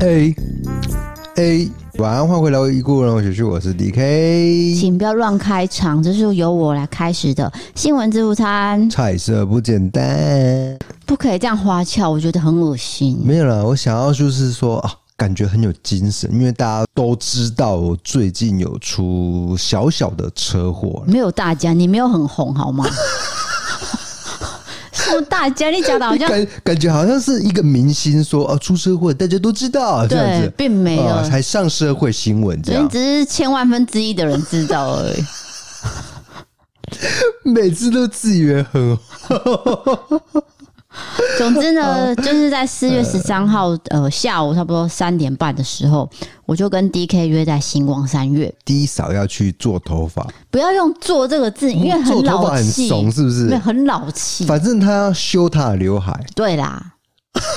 嘿，嘿，晚安，欢迎回来一顾人我学区，我是 DK，请不要乱开场，这是由我来开始的新闻自助餐。彩色不简单，不可以这样花俏，我觉得很恶心。没有啦，我想要就是说啊，感觉很有精神，因为大家都知道我最近有出小小的车祸。没有大家，你没有很红好吗？什么大家，你讲的好像感感觉好像是一个明星说哦，出车祸，大家都知道这样子，并没有，才上社会新闻这样，只是千万分之一的人知道而已。每次都自以为很。总之呢，就是在四月十三号呃下午差不多三点半的时候，我就跟 DK 约在星光三月。D 嫂要去做头发，不要用“做”这个字，因为很老气，很怂，是不是？对，很老气。反正他要修他的刘海。对啦，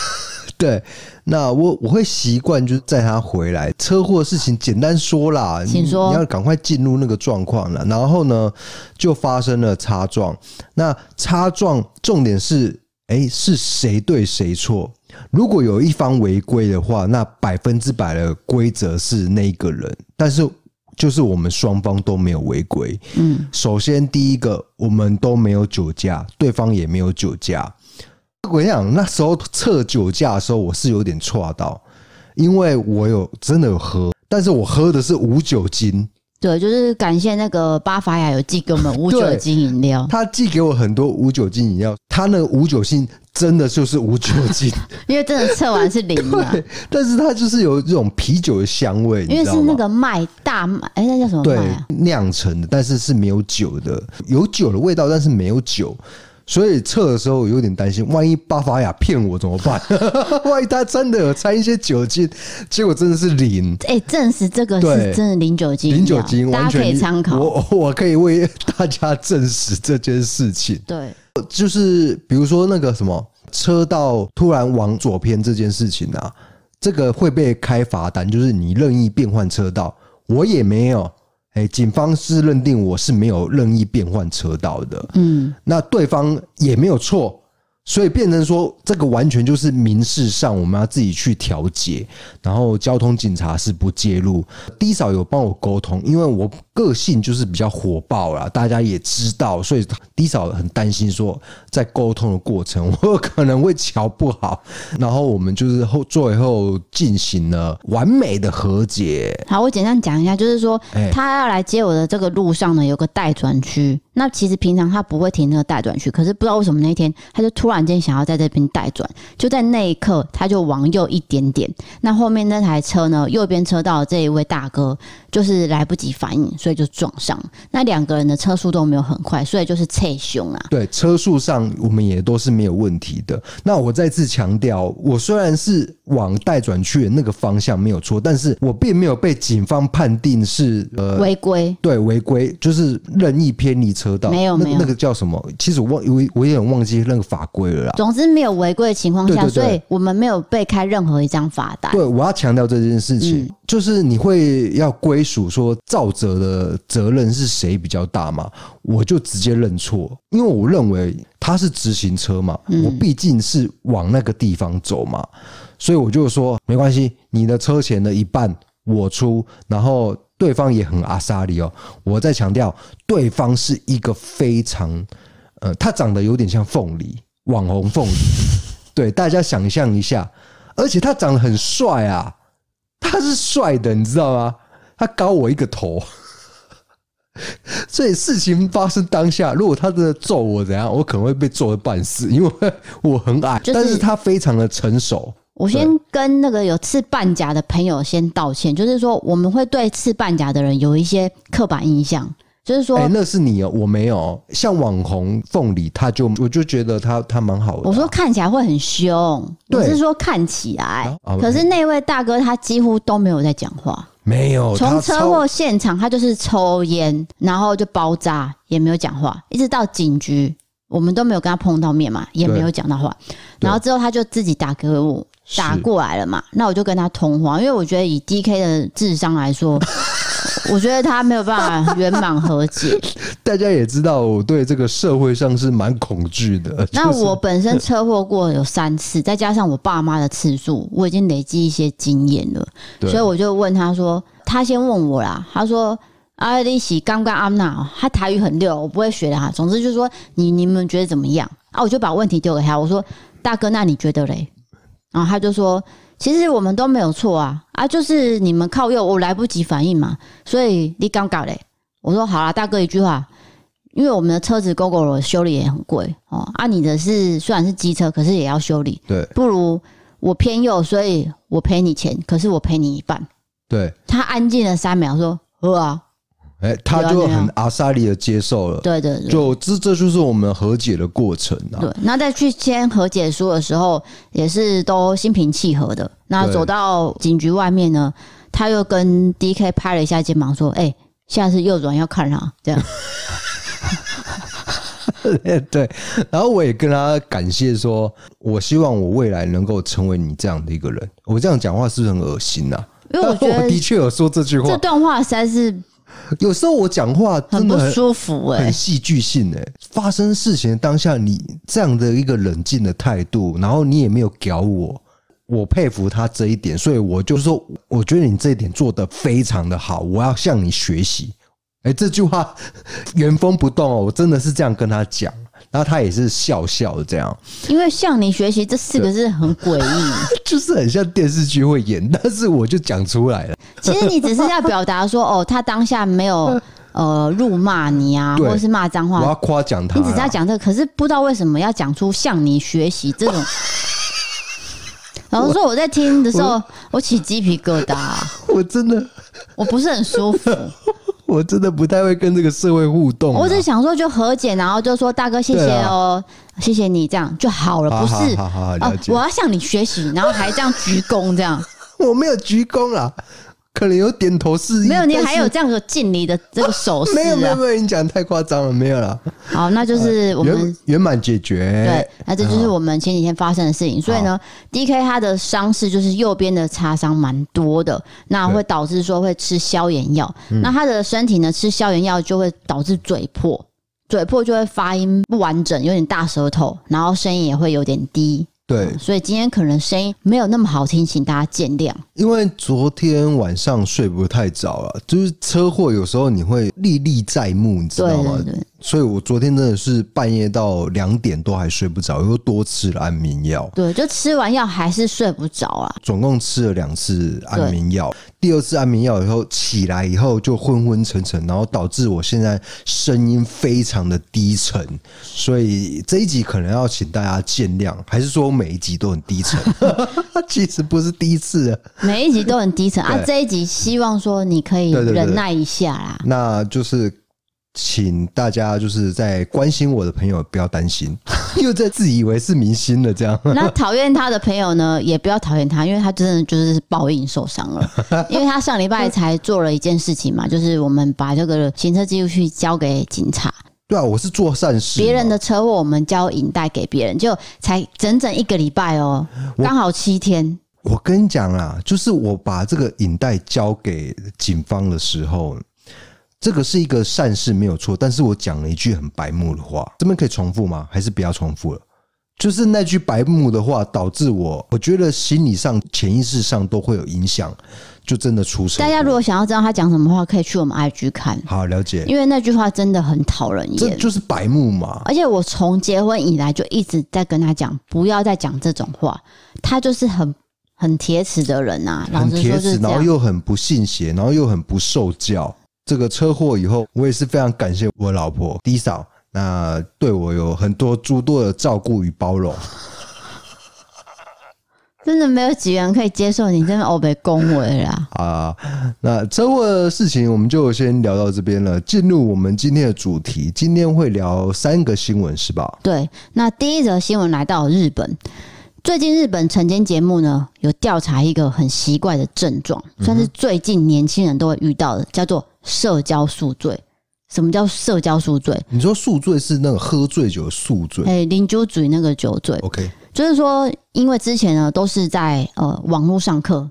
对。那我我会习惯就是载他回来。车祸的事情简单说啦，请说。你要赶快进入那个状况了。然后呢，就发生了擦撞。那擦撞重点是。哎，是谁对谁错？如果有一方违规的话，那百分之百的规则是那个人。但是，就是我们双方都没有违规。嗯，首先第一个，我们都没有酒驾，对方也没有酒驾。我跟你讲，那时候测酒驾的时候，我是有点错到，因为我有真的有喝，但是我喝的是无酒精。对，就是感谢那个巴伐雅有寄给我们无酒精饮料，他寄给我很多无酒精饮料，他那个无酒精真的就是无酒精，因为真的测完是零的，但是它就是有这种啤酒的香味，因为是那个麦大麦，哎，那叫什么麦啊？酿成的，但是是没有酒的，有酒的味道，但是没有酒。所以测的时候有点担心，万一巴伐雅骗我怎么办？万一他真的有掺一些酒精，结果真的是零。哎，证实这个是真的零酒精，零酒精，大家可以参考。我 我可以为大家证实这件事情。对，就是比如说那个什么车道突然往左偏这件事情啊，这个会被开罚单，就是你任意变换车道，我也没有。哎，警方是认定我是没有任意变换车道的，嗯，那对方也没有错。所以变成说，这个完全就是民事上我们要自己去调解，然后交通警察是不介入。低嫂有帮我沟通，因为我个性就是比较火爆啦，大家也知道，所以低嫂很担心说，在沟通的过程我可能会瞧不好，然后我们就是后最后进行了完美的和解。好，我简单讲一下，就是说他要来接我的这个路上呢，有个待转区。那其实平常他不会停那个待转区，可是不知道为什么那一天他就突然间想要在这边待转，就在那一刻他就往右一点点，那后面那台车呢，右边车道的这一位大哥就是来不及反应，所以就撞上。那两个人的车速都没有很快，所以就是侧凶啊。对，车速上我们也都是没有问题的。那我再次强调，我虽然是往待转区的那个方向没有错，但是我并没有被警方判定是呃违规。对，违规就是任意偏离。车道没有没有，那个叫什么？其实我忘，我我有点忘记那个法规了啦。总之没有违规的情况下，所以我们没有被开任何一张罚单。对，我要强调这件事情，就是你会要归属说肇责的责任是谁比较大嘛？我就直接认错，因为我认为他是直行车嘛，我毕竟是往那个地方走嘛，所以我就说没关系，你的车钱的一半我出，然后。对方也很阿莎里哦，我再强调，对方是一个非常，呃，他长得有点像凤梨，网红凤梨，对，大家想象一下，而且他长得很帅啊，他是帅的，你知道吗？他高我一个头，所以事情发生当下，如果他真的揍我怎样，我可能会被揍的半死，因为我很矮，但是他非常的成熟。我先跟那个有刺半甲的朋友先道歉，就是说我们会对刺半甲的人有一些刻板印象，就是说，哎，那是你哦，我没有。像网红凤梨，他就我就觉得他他蛮好的。我说看起来会很凶，我是说看起来，可是那位大哥他几乎都没有在讲话，没有。从车祸现场他就是抽烟，然后就包扎，也没有讲话，一直到警局，我们都没有跟他碰到面嘛，也没有讲到话，然后之后他就自己打给我。打过来了嘛？那我就跟他通话，因为我觉得以 DK 的智商来说，我觉得他没有办法圆满和解。大家也知道，我对这个社会上是蛮恐惧的。那我本身车祸过有三次，再加上我爸妈的次数，我已经累积一些经验了。所以我就问他说，他先问我啦，他说。阿丽西刚刚阿娜，他台语很溜，我不会学的哈。总之就是说，你你们觉得怎么样啊？我就把问题丢给他，我说：“大哥，那你觉得嘞？”然后他就说：“其实我们都没有错啊，啊，就是你们靠右，我来不及反应嘛，所以你刚搞嘞。”我说：“好了，大哥一句话，因为我们的车子 Gogoro 修理也很贵哦，啊，你的是虽然是机车，可是也要修理，对，不如我偏右，所以我赔你钱，可是我赔你一半。”对，他安静了三秒，说：“喝啊。”哎、欸，他就很阿萨利的接受了，对对对，就这这就是我们和解的过程啊。对，那在去签和解书的时候，也是都心平气和的。那走到警局外面呢，他又跟 DK 拍了一下肩膀，说：“哎、欸，现在是右转要看他。”这样。对，然后我也跟他感谢说，我希望我未来能够成为你这样的一个人。我这样讲话是不是很恶心呐、啊？因为我觉得我的确有说这句话，这段话实在是。有时候我讲话真的很不舒服哎，很戏剧性哎。发生事情当下，你这样的一个冷静的态度，然后你也没有屌我，我佩服他这一点，所以我就说，我觉得你这一点做得非常的好，我要向你学习。哎，这句话原封不动哦，我真的是这样跟他讲。然后他也是笑笑的这样，因为向你学习这四个字很诡异，就是很像电视剧会演，但是我就讲出来了。其实你只是要表达说，哦，他当下没有 呃辱骂你啊，或者是骂脏话，我要夸奖他。你只是要讲这个，可是不知道为什么要讲出向你学习这种。然后说我在听的时候，我，我起鸡皮疙瘩，我真的我不是很舒服。我真的不太会跟这个社会互动。我只想说，就和解，然后就说大哥，谢谢哦，谢谢你，这样就好了，不是？好好好。我要向你学习，然后还这样鞠躬，这样。我没有鞠躬啊。可能有点头示意，没有，你还有这样的敬礼的这个手势、啊啊。没有没有没有，你讲太夸张了，没有了。好，那就是我们圆满解决。对，那这就是我们前几天发生的事情。所以呢，DK 他的伤势就是右边的擦伤蛮多的，那会导致说会吃消炎药。那他的身体呢，吃消炎药就会导致嘴破，嘴破就会发音不完整，有点大舌头，然后声音也会有点低。对、嗯，所以今天可能声音没有那么好听，请大家见谅。因为昨天晚上睡不太早了，就是车祸有时候你会历历在目，你知道吗？对对对。所以我昨天真的是半夜到两点都还睡不着，又多吃了安眠药。对，就吃完药还是睡不着啊。总共吃了两次安眠药，第二次安眠药以后起来以后就昏昏沉沉，然后导致我现在声音非常的低沉。所以这一集可能要请大家见谅，还是说每一集都很低沉？其实不是第一次，每一集都很低沉啊。这一集希望说你可以忍耐一下啦。那就是。请大家就是在关心我的朋友不要担心，又在自以为是明星了这样。那讨厌他的朋友呢，也不要讨厌他，因为他真的就是报应受伤了。因为他上礼拜才做了一件事情嘛，就是我们把这个行车记录器交给警察。对啊，我是做善事。别人的车祸，我们交影带给别人，就才整整一个礼拜哦，刚好七天。我跟你讲啊，就是我把这个影带交给警方的时候。这个是一个善事，没有错。但是我讲了一句很白目的话，这边可以重复吗？还是不要重复了？就是那句白目的话，导致我，我觉得心理上、潜意识上都会有影响，就真的出事。大家如果想要知道他讲什么话，可以去我们 IG 看。好，了解。因为那句话真的很讨人厌，这就是白目嘛。而且我从结婚以来就一直在跟他讲，不要再讲这种话。他就是很很铁齿的人呐、啊，很铁齿，然后又很不信邪，然后又很不受教。这个车祸以后，我也是非常感谢我老婆 D 嫂，那对我有很多诸多的照顾与包容。真的没有几个人可以接受你这么欧北恭维啦！啊，那车祸的事情我们就先聊到这边了。进入我们今天的主题，今天会聊三个新闻是吧？对，那第一则新闻来到日本。最近日本晨间节目呢，有调查一个很奇怪的症状，算是最近年轻人都会遇到的，叫做社交宿醉。什么叫社交宿醉？你说宿醉是那个喝醉酒的宿醉？哎，啉酒醉那个酒醉。OK，就是说，因为之前呢都是在呃网络上课，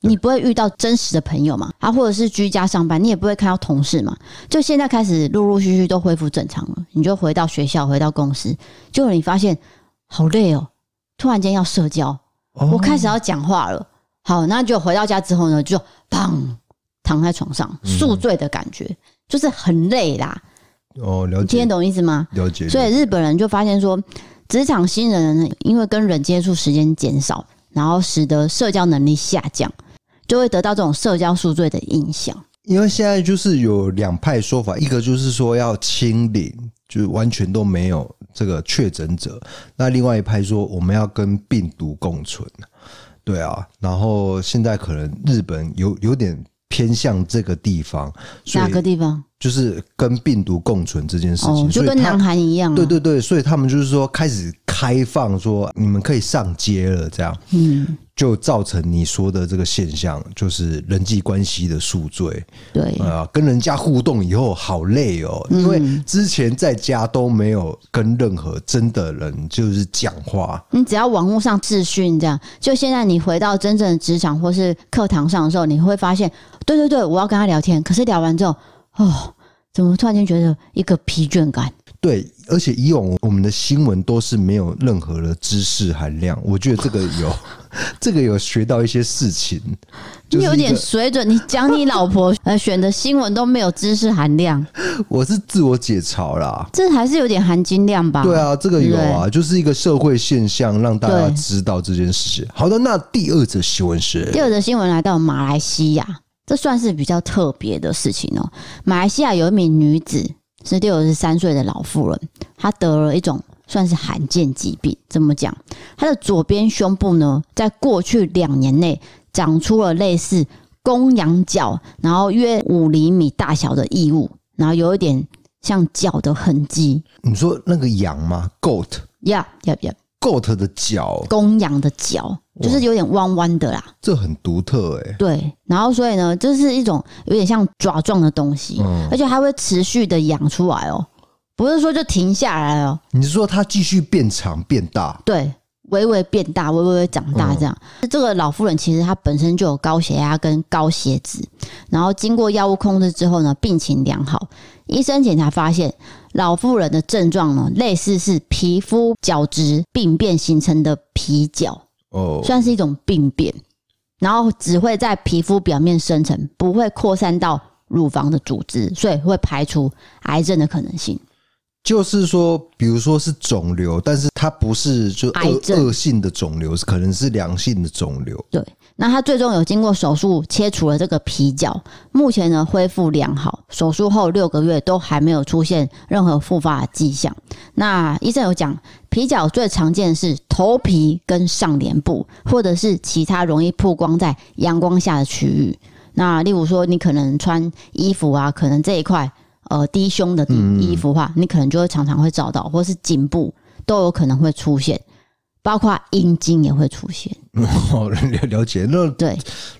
你不会遇到真实的朋友嘛？啊，或者是居家上班，你也不会看到同事嘛？就现在开始陆陆续续都恢复正常了，你就回到学校，回到公司，就你发现好累哦，突然间要社交，哦、我开始要讲话了。好，那就回到家之后呢，就砰躺在床上宿醉的感觉，嗯、就是很累啦。哦，了解，听得懂意思吗？了解。所以日本人就发现说，职场新人呢，因为跟人接触时间减少，然后使得社交能力下降。就会得到这种社交宿醉的影响，因为现在就是有两派说法，一个就是说要清零，就是完全都没有这个确诊者；那另外一派说我们要跟病毒共存。对啊，然后现在可能日本有有点偏向这个地方，哪个地方？就是跟病毒共存这件事情，就跟南韩一样。对对对，所以他们就是说开始开放，说你们可以上街了，这样，嗯，就造成你说的这个现象，就是人际关系的宿醉。对啊，跟人家互动以后好累哦，因为之前在家都没有跟任何真的人就是讲话，你只要网络上视讯这样，就现在你回到真正的职场或是课堂上的时候，你会发现，对对对，我要跟他聊天，可是聊完之后。哦，怎么突然间觉得一个疲倦感？对，而且以往我们的新闻都是没有任何的知识含量，我觉得这个有，这个有学到一些事情。你有点水准，你讲你老婆 呃选的新闻都没有知识含量，我是自我解嘲啦，这还是有点含金量吧？对啊，这个有啊，就是一个社会现象，让大家知道这件事情。好的，那第二则新闻是第二则新闻来到马来西亚。这算是比较特别的事情哦。马来西亚有一名女子是六十三岁的老妇人，她得了一种算是罕见疾病。怎么讲？她的左边胸部呢，在过去两年内长出了类似公羊角，然后约五厘米大小的异物，然后有一点像脚的痕迹。你说那个羊吗？Goat，Yeah，Yeah，Yeah。Goat 的脚，公羊的脚，就是有点弯弯的啦。这很独特哎、欸。对，然后所以呢，这是一种有点像爪状的东西，嗯、而且还会持续的养出来哦，不是说就停下来哦。你是说它继续变长变大？对，微微变大，微微微长大这样。嗯、这个老妇人其实她本身就有高血压跟高血脂，然后经过药物控制之后呢，病情良好。医生检查发现。老妇人的症状呢，类似是皮肤角质病变形成的皮角，哦，算是一种病变，然后只会在皮肤表面生成，不会扩散到乳房的组织，所以会排除癌症的可能性。就是说，比如说是肿瘤，但是它不是就恶恶性的肿瘤，是可能是良性的肿瘤。对，那他最终有经过手术切除了这个皮角，目前呢恢复良好，手术后六个月都还没有出现任何复发的迹象。那医生有讲，皮角最常见的是头皮跟上脸部，或者是其他容易曝光在阳光下的区域。那例如说，你可能穿衣服啊，可能这一块。呃，低胸的衣服的话，你可能就会常常会找到，或是颈部都有可能会出现，包括阴茎也会出现。哦，了了解。那对，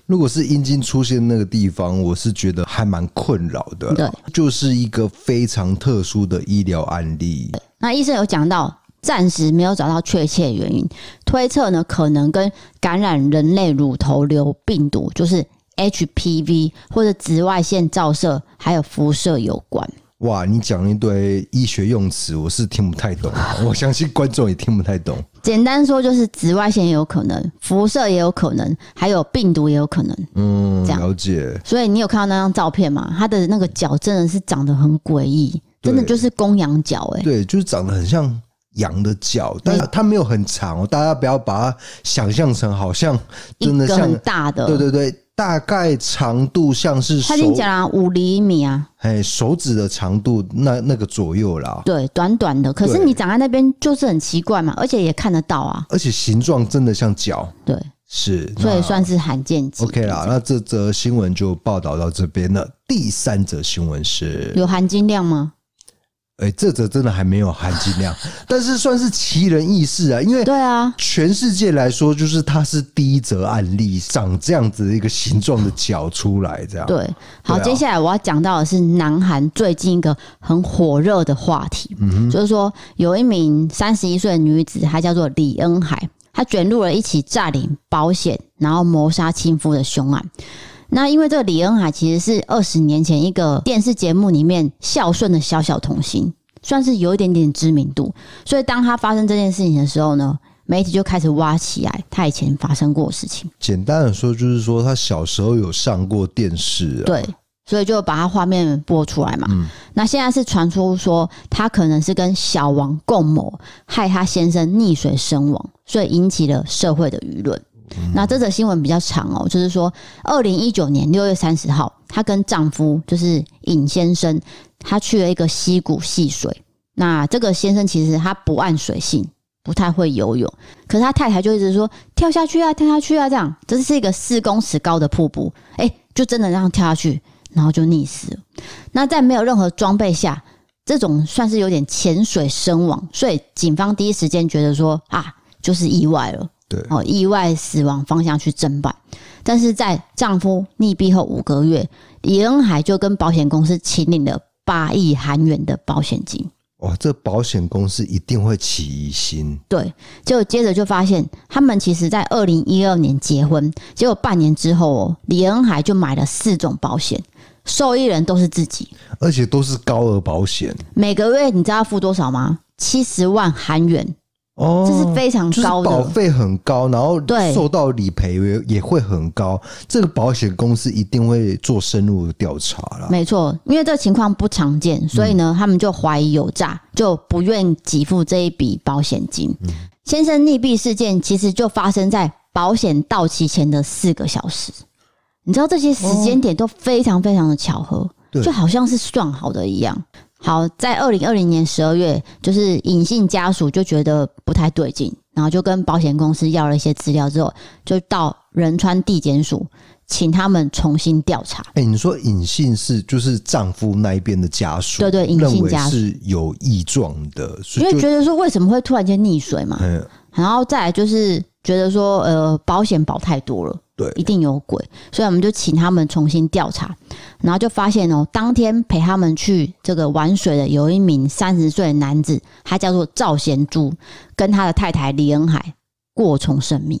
如果是阴茎出现那个地方，我是觉得还蛮困扰的。对，就是一个非常特殊的医疗案例。那医生有讲到，暂时没有找到确切原因，推测呢，可能跟感染人类乳头瘤病毒，就是。HPV 或者紫外线照射还有辐射有关。哇，你讲一堆医学用词，我是听不太懂。我相信观众也听不太懂。简单说就是紫外线也有可能，辐射也有可能，还有病毒也有可能。嗯，这样了解。所以你有看到那张照片吗？它的那个脚真的是长得很诡异，真的就是公羊脚哎。对，就是长得很像羊的脚，但是它没有很长哦。大家不要把它想象成好像真的像很大的。对对对。大概长度像是他已经讲了五厘米啊，哎，手指的长度那那个左右啦。对，短短的，可是你长在那边就是很奇怪嘛，而且也看得到啊，而且形状真的像脚。对，是，所以算是罕见。OK 啦，那这则新闻就报道到这边了。第三则新闻是有含金量吗？哎，这则真的还没有含金量，但是算是奇人异事啊！因为对啊，全世界来说，就是它是第一则案例，长这样子的一个形状的脚出来，这样。对，好，接下来我要讲到的是南韩最近一个很火热的话题，嗯，就是说有一名三十一岁的女子，她叫做李恩海，她卷入了一起诈领保险然后谋杀亲夫的凶案。那因为这个李恩海其实是二十年前一个电视节目里面孝顺的小小童星，算是有一点点知名度。所以当他发生这件事情的时候呢，媒体就开始挖起来他以前发生过的事情。简单的说，就是说他小时候有上过电视啊。对。所以就把他画面播出来嘛。嗯。那现在是传出说他可能是跟小王共谋，害他先生溺水身亡，所以引起了社会的舆论。那这则新闻比较长哦，就是说二零一九年六月三十号，她跟丈夫就是尹先生，他去了一个溪谷戏水。那这个先生其实他不按水性，不太会游泳，可是他太太就一直说跳下去啊，跳下去啊，这样这是一个四公尺高的瀑布，哎，就真的让他跳下去。然后就溺死了。那在没有任何装备下，这种算是有点潜水身亡，所以警方第一时间觉得说啊，就是意外了。对，哦，意外死亡方向去侦办。但是在丈夫溺毙后五个月，李恩海就跟保险公司请领了八亿韩元的保险金。哇，这保险公司一定会起疑心。对，就接着就发现，他们其实在二零一二年结婚，结果半年之后哦，李恩海就买了四种保险。受益人都是自己，而且都是高额保险。每个月你知道要付多少吗？七十万韩元哦，这是非常高的，保费很高，然后受到理赔也会很高。这个保险公司一定会做深入的调查了。没错，因为这个情况不常见，所以呢，他们就怀疑有诈，就不愿意给付这一笔保险金。先生溺毙事件其实就发生在保险到期前的四个小时。你知道这些时间点都非常非常的巧合，就好像是算好的一样。好，在二零二零年十二月，就是隐姓家属就觉得不太对劲，然后就跟保险公司要了一些资料之后，就到仁川地检署请他们重新调查。哎，你说隐姓是就是丈夫那一边的家属，对对，尹姓家属是有异状的，因为觉得说为什么会突然间溺水嘛，然后再来就是觉得说呃保险保太多了。对，一定有鬼，所以我们就请他们重新调查，然后就发现哦，当天陪他们去这个玩水的有一名三十岁的男子，他叫做赵贤珠，跟他的太太李恩海过从甚密。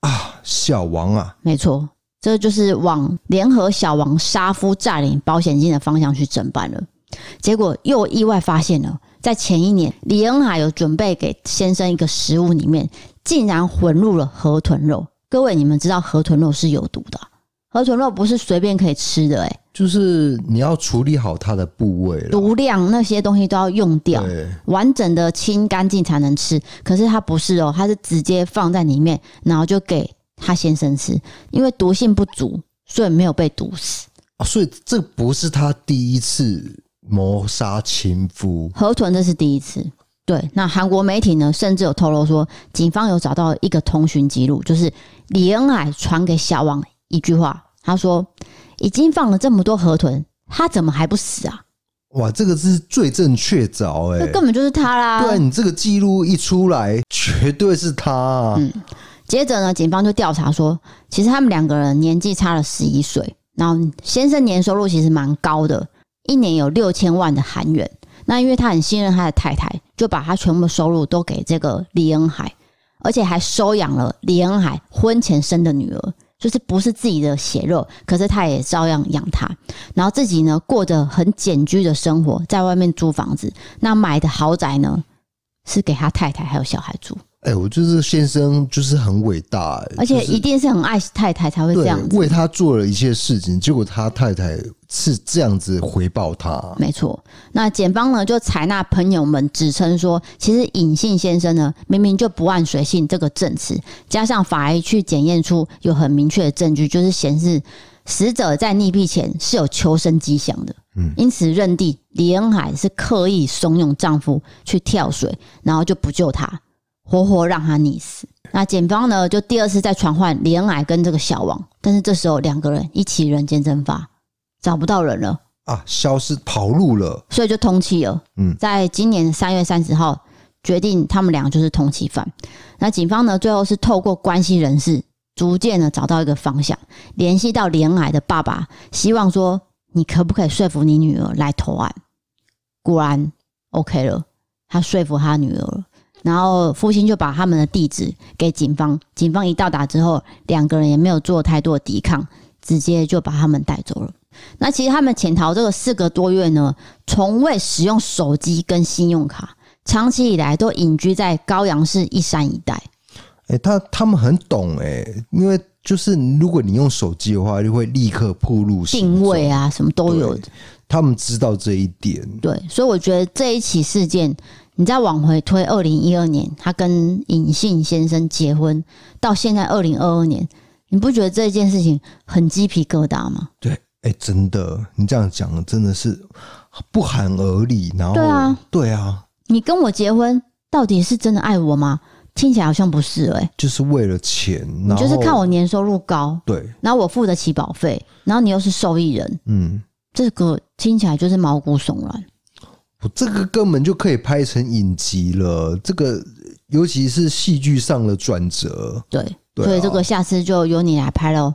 啊，小王啊，没错，这就是往联合小王杀夫占领保险金的方向去侦办了，结果又意外发现了，在前一年李恩海有准备给先生一个食物里面，竟然混入了河豚肉。各位，你们知道河豚肉是有毒的，河豚肉不是随便可以吃的，哎，就是你要处理好它的部位，毒量那些东西都要用掉，完整的清干净才能吃。可是它不是哦，它是直接放在里面，然后就给他先生吃，因为毒性不足，所以没有被毒死。啊，所以这不是他第一次谋杀亲夫，河豚这是第一次。对，那韩国媒体呢，甚至有透露说，警方有找到一个通讯记录，就是李恩海传给小王一句话，他说：“已经放了这么多河豚，他怎么还不死啊？”哇，这个是罪证确凿，哎，根本就是他啦！对，你这个记录一出来，绝对是他啊。嗯，接着呢，警方就调查说，其实他们两个人年纪差了十一岁，然后先生年收入其实蛮高的，一年有六千万的韩元。那因为他很信任他的太太，就把他全部的收入都给这个李恩海，而且还收养了李恩海婚前生的女儿，就是不是自己的血肉，可是他也照样养他。然后自己呢，过着很简居的生活，在外面租房子。那买的豪宅呢，是给他太太还有小孩住。哎、欸，我就是先生，就是很伟大、欸，而且一定是很爱太太才会这样子，为他做了一些事情，结果他太太是这样子回报他。没错，那检方呢就采纳朋友们指称说，其实尹姓先生呢明明就不按随性这个证词，加上法医去检验出有很明确的证据，就是显示死者在溺毙前是有求生迹象的。嗯，因此认定李恩海是刻意怂恿丈夫去跳水，然后就不救他。活活让他溺死。那检方呢，就第二次再传唤李恩海跟这个小王，但是这时候两个人一起人间蒸发，找不到人了啊，消失跑路了，所以就通缉了。嗯，在今年三月三十号，决定他们俩就是通缉犯。那警方呢，最后是透过关系人士，逐渐的找到一个方向，联系到李恩海的爸爸，希望说你可不可以说服你女儿来投案？果然 OK 了，他说服他女儿了。然后父亲就把他们的地址给警方，警方一到达之后，两个人也没有做太多的抵抗，直接就把他们带走了。那其实他们潜逃这个四个多月呢，从未使用手机跟信用卡，长期以来都隐居在高阳市一山一带。哎、欸，他他们很懂哎、欸，因为就是如果你用手机的话，就会立刻暴露定位啊，什么都有。他们知道这一点，对，所以我觉得这一起事件，你再往回推，二零一二年他跟尹姓先生结婚，到现在二零二二年，你不觉得这件事情很鸡皮疙瘩吗？对，哎、欸，真的，你这样讲真的是不寒而栗。然后，对啊，对啊，你跟我结婚，到底是真的爱我吗？听起来好像不是哎、欸，就是为了钱，你就是看我年收入高，对，然后我付得起保费，然后你又是受益人，嗯。这个听起来就是毛骨悚然，我这个根本就可以拍成影集了。这个尤其是戏剧上的转折，对，对啊、所以这个下次就由你来拍喽。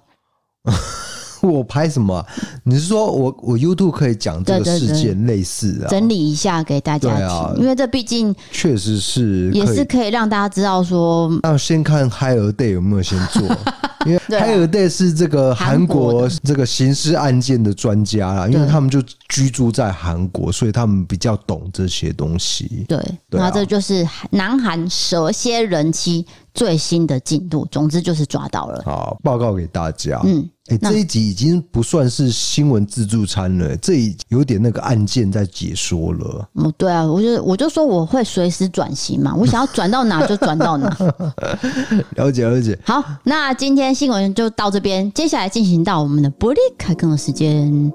我拍什么、啊？你是说我我 YouTube 可以讲这个事件类似啊？整理一下给大家听，啊、因为这毕竟确实是也是可以让大家知道说，那先看 Higher Day 有没有先做。因为 Higher Day 是这个韩国这个刑事案件的专家啦，因为他们就居住在韩国，所以他们比较懂这些东西。对，那这就是南韩蛇蝎人妻最新的进度。总之就是抓到了，好，报告给大家。嗯。哎，这一集已经不算是新闻自助餐了，这一有点那个案件在解说了。嗯，对啊，我就我就说我会随时转型嘛，我想要转到哪就转到哪。了解了解。好，那今天新闻就到这边，接下来进行到我们的伯利开更的时间。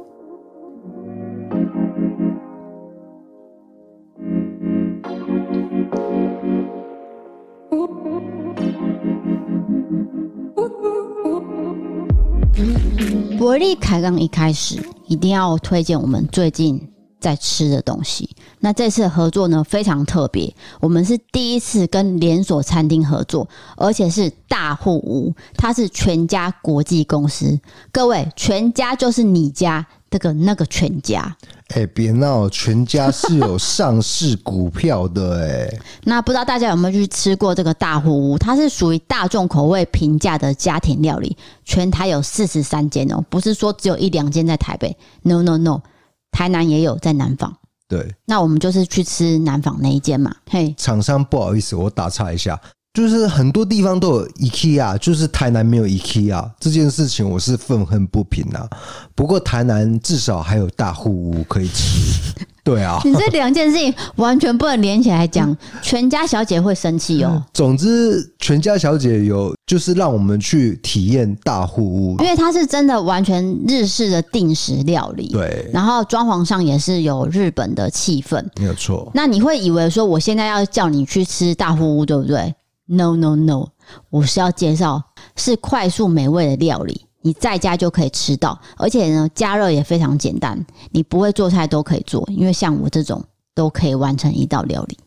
伯利开杠一开始一定要推荐我们最近在吃的东西。那这次合作呢，非常特别，我们是第一次跟连锁餐厅合作，而且是大户屋，它是全家国际公司。各位，全家就是你家。这个那个全家，哎、欸，别闹！全家是有上市股票的哎、欸。那不知道大家有没有去吃过这个大户屋？它是属于大众口味平价的家庭料理，全台有四十三间哦，不是说只有一两间在台北。No No No，台南也有，在南纺。对，那我们就是去吃南纺那一间嘛。嘿，厂商不好意思，我打岔一下。就是很多地方都有 IKEA，就是台南没有 IKEA 这件事情，我是愤恨不平啊。不过台南至少还有大户屋可以吃，对啊。你这两件事情完全不能连起来讲，全家小姐会生气哦。总之，全家小姐有就是让我们去体验大户屋，因为它是真的完全日式的定时料理，对。然后装潢上也是有日本的气氛，没有错。那你会以为说我现在要叫你去吃大户屋，对不对？No no no！我是要介绍是快速美味的料理，你在家就可以吃到，而且呢，加热也非常简单，你不会做菜都可以做，因为像我这种都可以完成一道料理。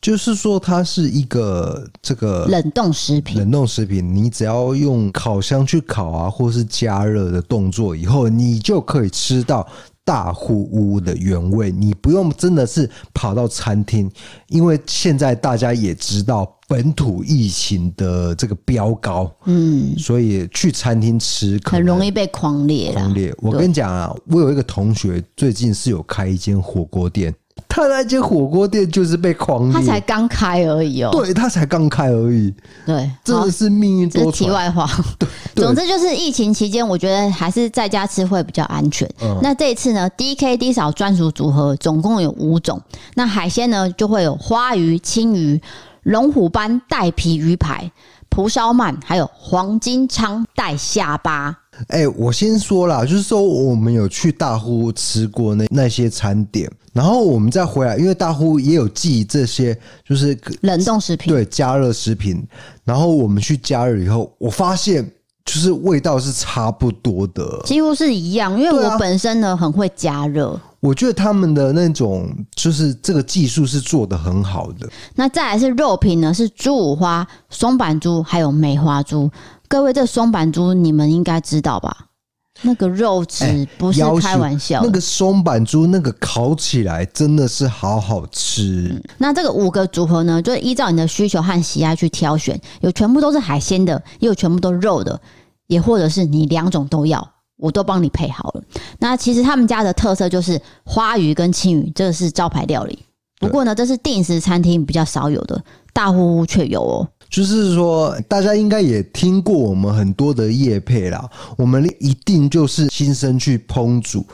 就是说，它是一个这个冷冻食品，冷冻食品，你只要用烤箱去烤啊，或是加热的动作以后，你就可以吃到。大户屋的原味，你不用真的是跑到餐厅，因为现在大家也知道本土疫情的这个飙高，嗯，所以去餐厅吃很容易被狂裂。狂裂，我跟你讲啊，我有一个同学最近是有开一间火锅店。他那间火锅店就是被狂，他才刚开而已哦。对，他才刚开而已。对，真的是命运多舛。题外话，对，总之就是疫情期间，我觉得还是在家吃会比较安全。嗯，那这一次呢，DKD 扫专属组合总共有五种。那海鲜呢，就会有花鱼、青鱼、龙虎斑带皮鱼排、蒲烧鳗，还有黄金鲳带下巴。哎、欸，我先说啦，就是说我们有去大户吃过那那些餐点，然后我们再回来，因为大户也有寄这些，就是冷冻食品，对，加热食品。然后我们去加热以后，我发现就是味道是差不多的，几乎是一样。因为我本身呢很会加热，我觉得他们的那种就是这个技术是做得很好的。那再来是肉品呢，是猪五花、松板猪还有梅花猪。各位，这松板猪你们应该知道吧？那个肉质不是开玩笑，那个松板猪那个烤起来真的是好好吃。嗯、那这个五个组合呢，就是依照你的需求和喜爱去挑选，有全部都是海鲜的，也有全部都是肉的，也或者是你两种都要，我都帮你配好了。那其实他们家的特色就是花鱼跟青鱼，这个是招牌料理。不过呢，这是定时餐厅比较少有的，大呼呼却有哦。就是说，大家应该也听过我们很多的业配啦。我们一定就是亲身去烹煮，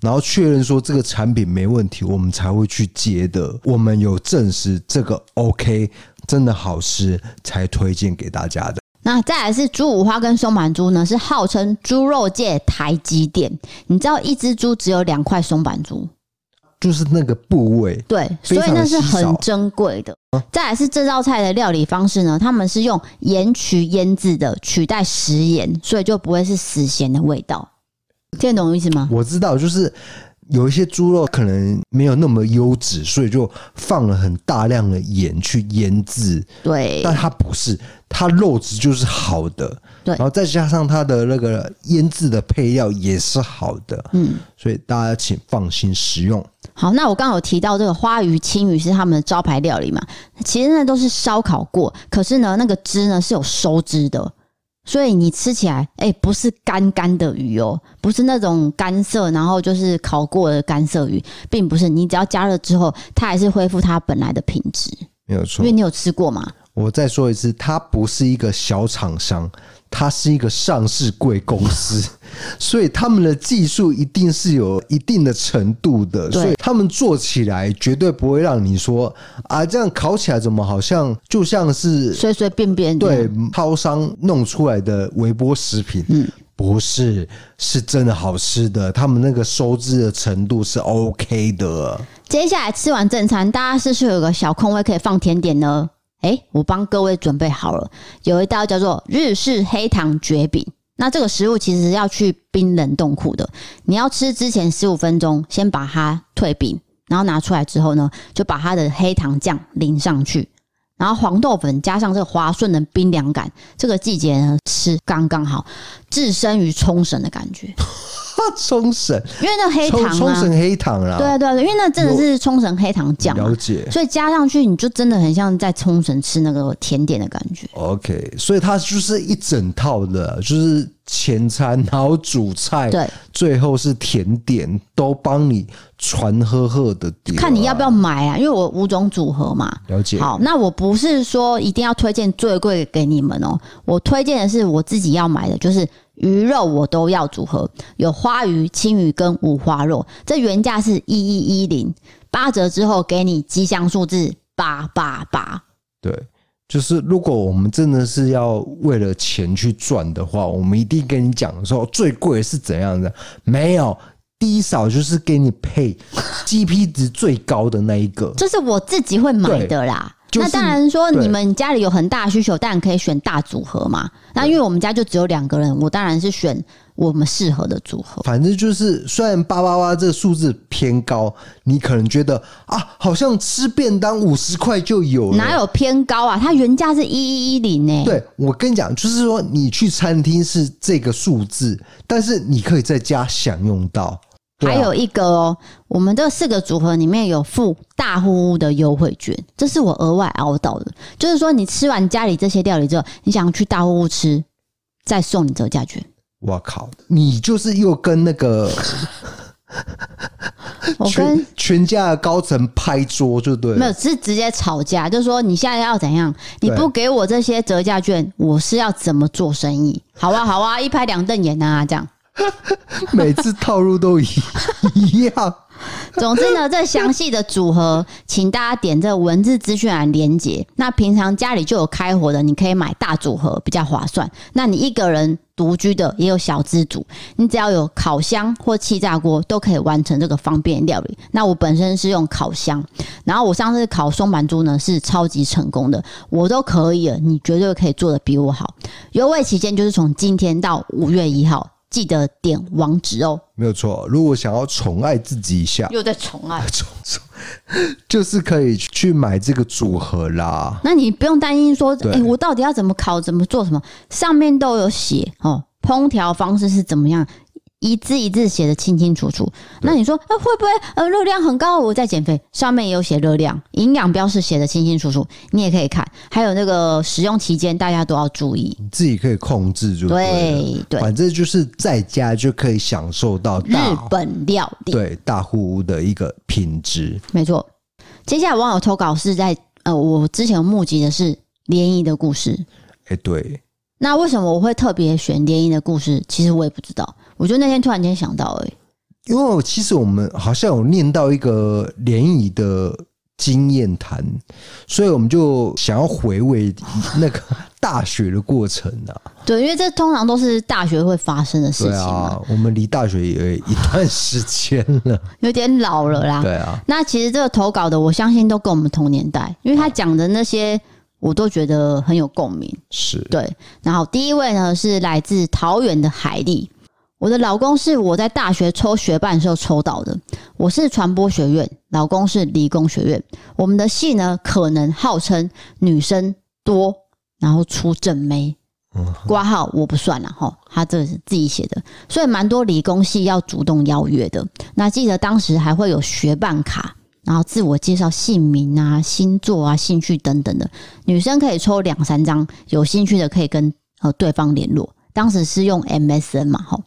然后确认说这个产品没问题，我们才会去接的。我们有证实这个 OK，真的好吃，才推荐给大家的。那再来是猪五花跟松阪猪呢，是号称猪肉界台积电。你知道一只猪只有两块松板猪。就是那个部位，对，所以那是很珍贵的。再来是这道菜的料理方式呢，他们是用盐曲腌制的，取代食盐，所以就不会是死咸的味道。听得懂我意思吗？我知道，就是。有一些猪肉可能没有那么优质，所以就放了很大量的盐去腌制。对，但它不是，它肉质就是好的。对，然后再加上它的那个腌制的配料也是好的。嗯，所以大家请放心食用。好，那我刚刚有提到这个花鱼、青鱼是他们的招牌料理嘛？其实那都是烧烤过，可是呢，那个汁呢是有收汁的。所以你吃起来，哎、欸，不是干干的鱼哦，不是那种干涩，然后就是烤过的干涩鱼，并不是。你只要加热之后，它还是恢复它本来的品质，没有错。因为你有吃过嘛？我再说一次，它不是一个小厂商。它是一个上市贵公司，所以他们的技术一定是有一定的程度的，所以他们做起来绝对不会让你说啊，这样烤起来怎么好像就像是随随便便对超商弄出来的微波食品，嗯，不是，是真的好吃的，他们那个收汁的程度是 OK 的。接下来吃完正餐，大家是不是有个小空位可以放甜点呢？哎，我帮各位准备好了，有一道叫做日式黑糖蕨饼。那这个食物其实要去冰冷冻库的，你要吃之前十五分钟先把它退冰，然后拿出来之后呢，就把它的黑糖酱淋上去，然后黄豆粉加上这个滑顺的冰凉感，这个季节呢吃刚刚好，置身于冲绳的感觉。冲绳，因为那黑糖啊，冲绳黑糖啦，对对对，因为那真的是冲绳黑糖酱，了解，所以加上去你就真的很像在冲绳吃那个甜点的感觉。OK，所以它就是一整套的，就是前餐，然后主菜，对，最后是甜点，都帮你传呵呵的点。看你要不要买啊？因为我五种组合嘛，了解。好，那我不是说一定要推荐最贵给你们哦，我推荐的是我自己要买的，就是。鱼肉我都要组合，有花鱼、青鱼跟五花肉，这原价是一一一零，八折之后给你吉祥数字八八八。对，就是如果我们真的是要为了钱去赚的话，我们一定跟你讲说最贵是怎样的，没有低少就是给你配 G P 值最高的那一个，这是我自己会买的啦。那当然说，你们家里有很大的需求，当然可以选大组合嘛。那因为我们家就只有两个人，我当然是选我们适合的组合。反正就是，虽然八八八这个数字偏高，你可能觉得啊，好像吃便当五十块就有了，哪有偏高啊？它原价是一一一零呢。对，我跟你讲，就是说你去餐厅是这个数字，但是你可以在家享用到。还有一个哦，我们这四个组合里面有附大户屋的优惠券，这是我额外熬到的。就是说，你吃完家里这些料理之后，你想去大户屋吃，再送你折价券。我靠，你就是又跟那个 我跟全家的高层拍桌，就对了，没有，是直接吵架。就是说，你现在要怎样？你不给我这些折价券，我是要怎么做生意？好啊，好啊，一拍两瞪眼啊，这样。每次套路都一一样。总之呢，这详细的组合，请大家点这文字资讯栏连接。那平常家里就有开火的，你可以买大组合比较划算。那你一个人独居的，也有小资组，你只要有烤箱或气炸锅，都可以完成这个方便料理。那我本身是用烤箱，然后我上次烤松板猪呢是超级成功的，我都可以了，你绝对可以做得比我好。优惠期间就是从今天到五月一号。记得点网址哦，没有错。如果想要宠爱自己一下，又在宠爱，宠 宠，就是可以去买这个组合啦。那你不用担心说，哎、欸，我到底要怎么烤，怎么做什么，上面都有写哦。烹调方式是怎么样？一字一字写的清清楚楚。那你说，那会不会呃热量很高？我在减肥，上面也有写热量、营养标示写得清清楚楚，你也可以看。还有那个使用期间，大家都要注意，自己可以控制住对，对对，反正就是在家就可以享受到日本料理，对大户屋的一个品质，没错。接下来网友投稿是在呃，我之前募集的是联谊的故事，哎、欸，对。那为什么我会特别选联谊的故事？其实我也不知道，我就那天突然间想到而已。因为其实我们好像有念到一个联谊的经验谈，所以我们就想要回味那个大学的过程啊。对，因为这通常都是大学会发生的事情。对啊，我们离大学也有一段时间了，有点老了啦。对啊，那其实这个投稿的，我相信都跟我们同年代，因为他讲的那些。我都觉得很有共鸣，是对。然后第一位呢是来自桃园的海丽，我的老公是我在大学抽学伴的时候抽到的。我是传播学院，老公是理工学院。我们的系呢，可能号称女生多，然后出正妹。挂号我不算了哈，他这是自己写的，所以蛮多理工系要主动邀约的。那记得当时还会有学伴卡。然后自我介绍、姓名啊、星座啊、兴趣等等的，女生可以抽两三张，有兴趣的可以跟呃对方联络。当时是用 MSN 嘛，吼。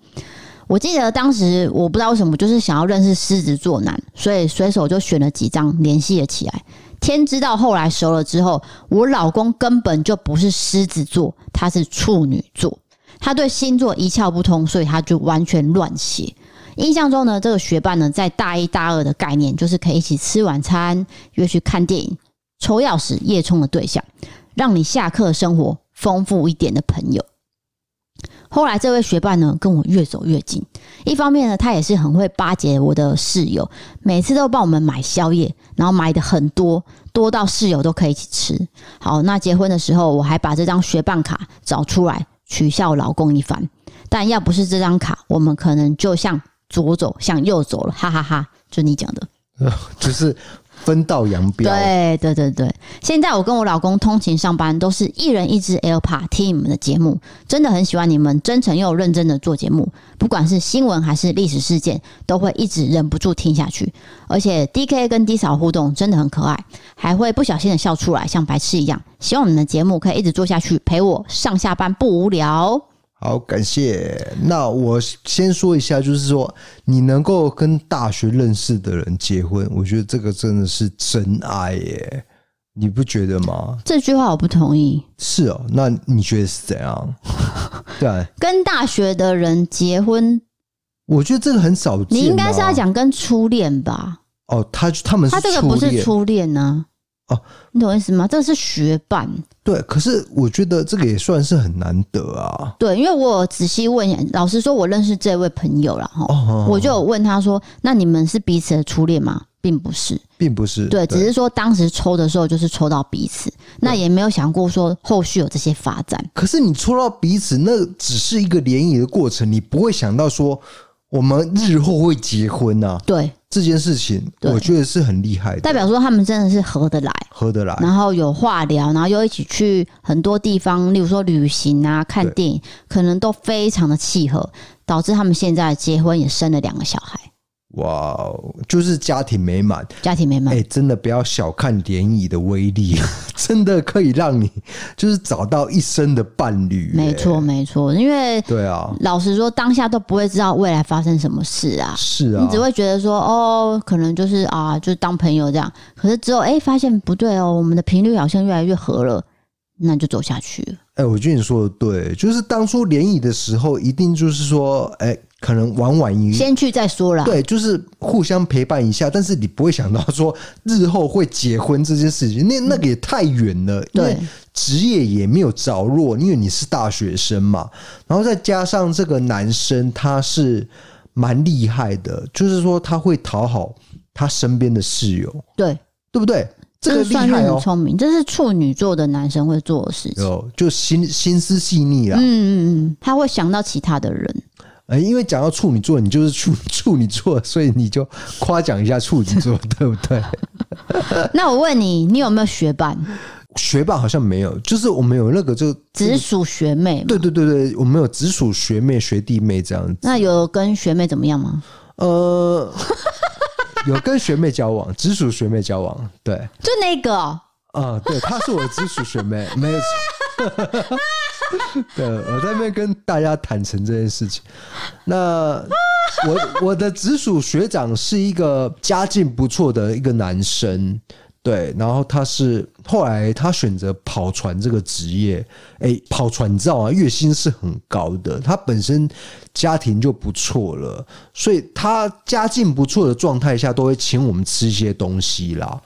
我记得当时我不知道为什么，就是想要认识狮子座男，所以随手就选了几张联系了起来。天知道后来熟了之后，我老公根本就不是狮子座，他是处女座，他对星座一窍不通，所以他就完全乱写。印象中呢，这个学伴呢，在大一大二的概念就是可以一起吃晚餐、约去看电影、抽钥匙、夜冲的对象，让你下课生活丰富一点的朋友。后来这位学伴呢，跟我越走越近。一方面呢，他也是很会巴结我的室友，每次都帮我们买宵夜，然后买的很多，多到室友都可以一起吃。好，那结婚的时候，我还把这张学伴卡找出来取笑老公一番。但要不是这张卡，我们可能就向。左走向右走了，哈哈哈，哈！就你讲的，就是分道扬镳。对对对对，现在我跟我老公通勤上班，都是一人一支 AirPod 听你们的节目，真的很喜欢你们真诚又认真的做节目，不管是新闻还是历史事件，都会一直忍不住听下去。而且 DK 跟 D 嫂互动真的很可爱，还会不小心的笑出来，像白痴一样。希望你们的节目可以一直做下去，陪我上下班不无聊。好，感谢。那我先说一下，就是说你能够跟大学认识的人结婚，我觉得这个真的是真爱耶，你不觉得吗？这句话我不同意。是哦，那你觉得是怎样？对，跟大学的人结婚，我觉得这个很少见。你应该是要讲跟初恋吧？哦，他他们是他这个不是初恋呢？哦，你懂意思吗？这是学伴。对，可是我觉得这个也算是很难得啊。对，因为我仔细问，老实说，我认识这位朋友了哈，哦、我就有问他说：“那你们是彼此的初恋吗？”并不是，并不是。对，只是说当时抽的时候就是抽到彼此，那也没有想过说后续有这些发展。可是你抽到彼此，那只是一个联谊的过程，你不会想到说。我们日后会结婚啊？对。这件事情，我觉得是很厉害的，代表说他们真的是合得来，合得来，然后有话聊，然后又一起去很多地方，例如说旅行啊、看电影，可能都非常的契合，导致他们现在结婚也生了两个小孩。哇哦，就是家庭美满，家庭美满。哎，真的不要小看联谊的威力，真的可以让你就是找到一生的伴侣。没错，没错，因为对啊，老实说，当下都不会知道未来发生什么事啊。是啊，你只会觉得说，哦，可能就是啊，就是当朋友这样。可是之后，哎，发现不对哦，我们的频率好像越来越合了，那就走下去了。哎，我觉得你说的对，就是当初联谊的时候，一定就是说，哎。可能晚晚一先去再说啦。对，就是互相陪伴一下，但是你不会想到说日后会结婚这件事情，那那个也太远了。对，因为职业也没有着落，因为你是大学生嘛。然后再加上这个男生他是蛮厉害的，就是说他会讨好他身边的室友，对对不对？这个厉害哦，算是很聪明，这是处女座的男生会做的事情，哦，就心心思细腻啊。嗯嗯嗯，他会想到其他的人。哎，因为讲到处女座，你就是处处女座，所以你就夸奖一下处女座，对不对？那我问你，你有没有学伴？学霸好像没有，就是我们有那个就直属学妹。对对对对，我们有直属学妹、学弟妹这样子。那有跟学妹怎么样吗？呃，有跟学妹交往，直属学妹交往，对，就那个、哦。啊、呃，对，她是我的直属学妹，没有错。对，我在那边跟大家坦诚这件事情。那我我的直属学长是一个家境不错的一个男生，对，然后他是后来他选择跑船这个职业，哎，跑船你知道吗？月薪是很高的，他本身家庭就不错了，所以他家境不错的状态下，都会请我们吃一些东西啦。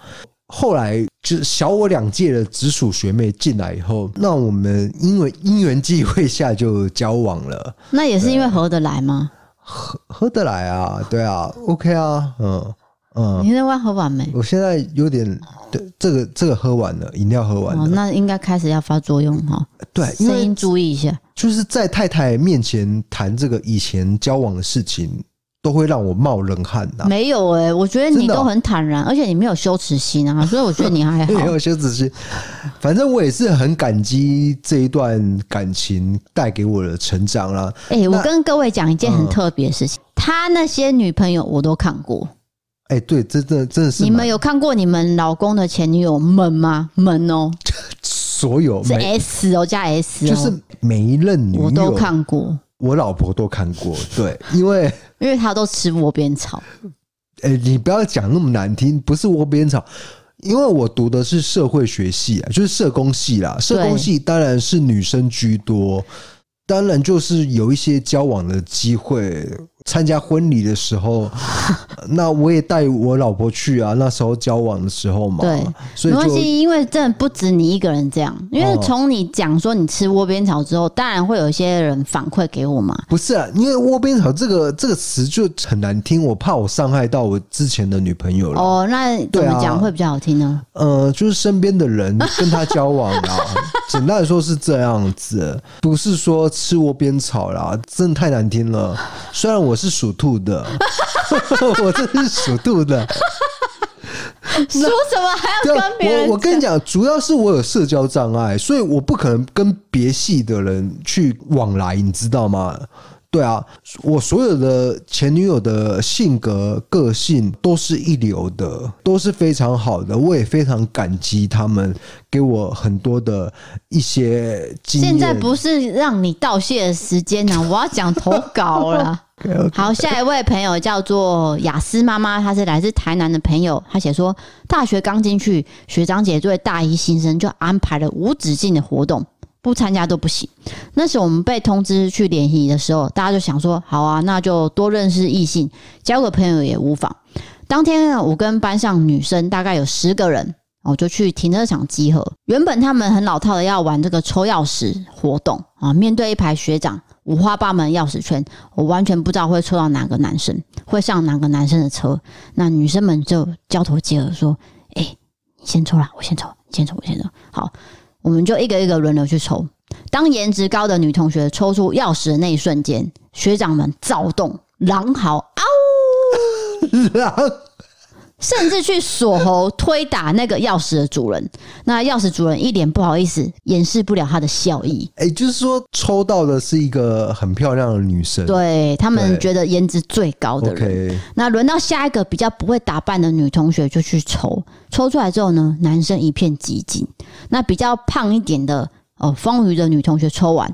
后来就是小我两届的直属学妹进来以后，那我们因为因缘际会下就交往了。那也是因为合得来吗？合合得来啊，对啊，OK 啊，嗯嗯。你那碗喝完没？我现在有点，对，这个这个喝完了，饮料喝完了，哦，那应该开始要发作用哈。对，声音注意一下，就是在太太面前谈这个以前交往的事情。都会让我冒冷汗的。没有哎、欸，我觉得你都很坦然，而且你没有羞耻心啊，所以我觉得你还好。没有羞耻心，反正我也是很感激这一段感情带给我的成长啦。哎、欸，我跟各位讲一件很特别的事情，他那些女朋友我都看过。哎，对，真的真的是。你们有看过你们老公的前女友们吗？们哦，所有是 S 哦，加 S，就是每一任女友我都看过。我老婆都看过，对，因为因为她都吃窝边草。哎、欸，你不要讲那么难听，不是窝边草，因为我读的是社会学系啊，就是社工系啦。社工系当然是女生居多，当然就是有一些交往的机会。参加婚礼的时候，那我也带我老婆去啊。那时候交往的时候嘛，对，所以没关系，因为真的不止你一个人这样。因为从你讲说你吃窝边草之后，当然会有一些人反馈给我嘛。不是啊，因为窝边草这个这个词就很难听，我怕我伤害到我之前的女朋友了。哦，那怎么讲会比较好听呢？呃，就是身边的人跟他交往啊，简单来说是这样子，不是说吃窝边草啦，真的太难听了。虽然我。我是属兔的，我真是属兔的。属什么还要跟别人？我我跟你讲，主要是我有社交障碍，所以我不可能跟别系的人去往来，你知道吗？对啊，我所有的前女友的性格、个性都是一流的，都是非常好的。我也非常感激他们给我很多的一些经验。现在不是让你道谢的时间呢、啊，我要讲投稿了。okay, okay. 好，下一位朋友叫做雅思妈妈，她是来自台南的朋友。她写说，大学刚进去，学长姐作为大一新生就安排了无止境的活动。不参加都不行。那时我们被通知去联谊的时候，大家就想说：好啊，那就多认识异性，交个朋友也无妨。当天呢，我跟班上女生大概有十个人，我就去停车场集合。原本他们很老套的要玩这个抽钥匙活动啊，面对一排学长，五花八门钥匙圈，我完全不知道会抽到哪个男生，会上哪个男生的车。那女生们就交头接耳说：哎，你先抽啦，我先抽，你先抽，我先抽。好。我们就一个一个轮流去抽。当颜值高的女同学抽出钥匙的那一瞬间，学长们躁动，狼嚎，嗷呜，狼，甚至去锁喉推打那个钥匙的主人。那钥匙主人一脸不好意思，掩饰不了他的笑意。哎，就是说抽到的是一个很漂亮的女生，对他们觉得颜值最高的人。那轮到下一个比较不会打扮的女同学就去抽，抽出来之后呢，男生一片寂静。那比较胖一点的哦，丰腴的女同学抽完，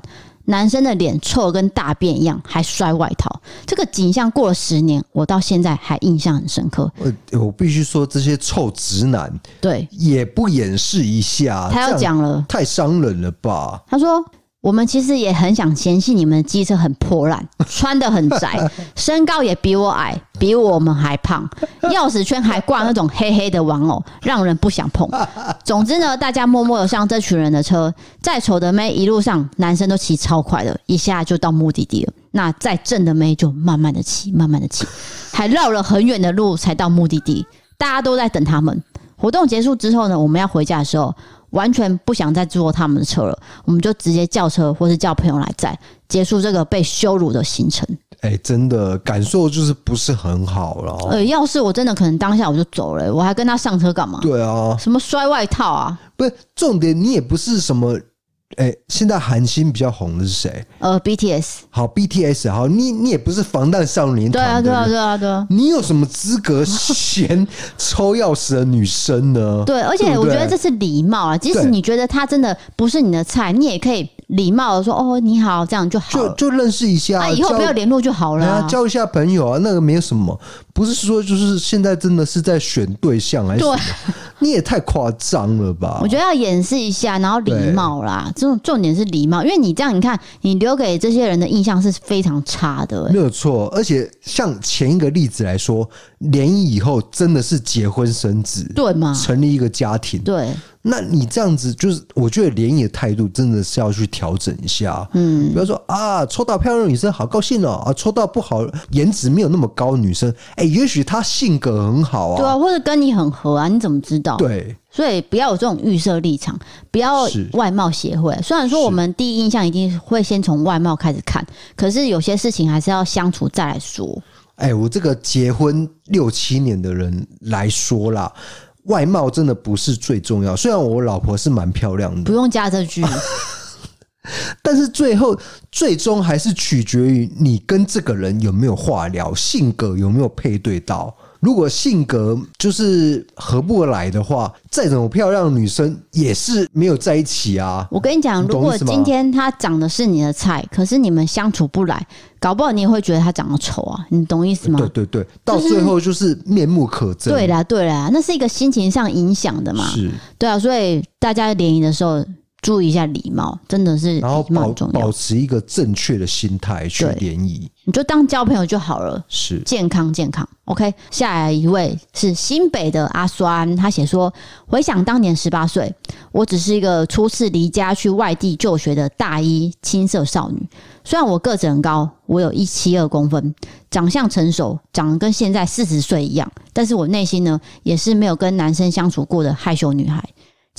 男生的脸臭跟大便一样，还摔外套。这个景象过了十年，我到现在还印象很深刻。我我必须说，这些臭直男对也不掩饰一下，他要讲了，太伤人了吧？他说。我们其实也很想嫌弃你们的机车很破烂，穿得很窄，身高也比我矮，比我们还胖，钥匙圈还挂那种黑黑的玩偶，让人不想碰。总之呢，大家默默的上这群人的车，再丑的妹一路上男生都骑超快的，一下就到目的地了。那再正的妹就慢慢的骑，慢慢的骑，还绕了很远的路才到目的地。大家都在等他们。活动结束之后呢，我们要回家的时候。完全不想再坐他们的车了，我们就直接叫车或是叫朋友来载，结束这个被羞辱的行程。哎，真的感受就是不是很好了。呃，要是我真的可能当下我就走了，我还跟他上车干嘛？对啊，什么摔外套啊？不是重点，你也不是什么。哎、欸，现在韩星比较红的是谁？呃，BTS。好，BTS 好，你你也不是防弹少年团。对啊，对啊，对啊，对啊。你有什么资格嫌 抽钥匙的女生呢？对，而且我觉得这是礼貌啊。即使你觉得她真的不是你的菜，你也可以礼貌的说：“哦，你好，这样就好了。”就就认识一下，那以后不要联络就好了、啊。交一下朋友啊，那个没有什么。不是说就是现在真的是在选对象还是什么？你也太夸张了吧！我觉得要掩饰一下，然后礼貌啦。这种重点是礼貌，因为你这样，你看你留给这些人的印象是非常差的、欸。没有错，而且像前一个例子来说，联谊以后真的是结婚生子，对吗？成立一个家庭，对。那你这样子，就是我觉得联谊的态度真的是要去调整一下。嗯，比方说啊，抽到漂亮的女生好高兴哦，啊，抽到不好颜值没有那么高的女生，哎、欸，也许她性格很好啊，对啊，或者跟你很合啊，你怎么知道？对，所以不要有这种预设立场，不要外貌协会。虽然说我们第一印象一定会先从外貌开始看，可是有些事情还是要相处再来说。哎、欸，我这个结婚六七年的人来说啦。外貌真的不是最重要，虽然我老婆是蛮漂亮的，不用加这句，但是最后最终还是取决于你跟这个人有没有话聊，性格有没有配对到。如果性格就是合不来的话，再怎么漂亮的女生也是没有在一起啊。我跟你讲，如果今天她长得是你的菜，可是你们相处不来，搞不好你也会觉得她长得丑啊。你懂意思吗？对对对，到最后就是面目可憎。对啦对啦，那是一个心情上影响的嘛。是，对啊，所以大家联谊的时候。注意一下礼貌，真的是然后保保持一个正确的心态去联谊，你就当交朋友就好了。是健康健康。OK，下来一位是新北的阿酸，他写说：回想当年十八岁，我只是一个初次离家去外地就学的大一青涩少女。虽然我个子很高，我有一七二公分，长相成熟，长得跟现在四十岁一样，但是我内心呢，也是没有跟男生相处过的害羞女孩。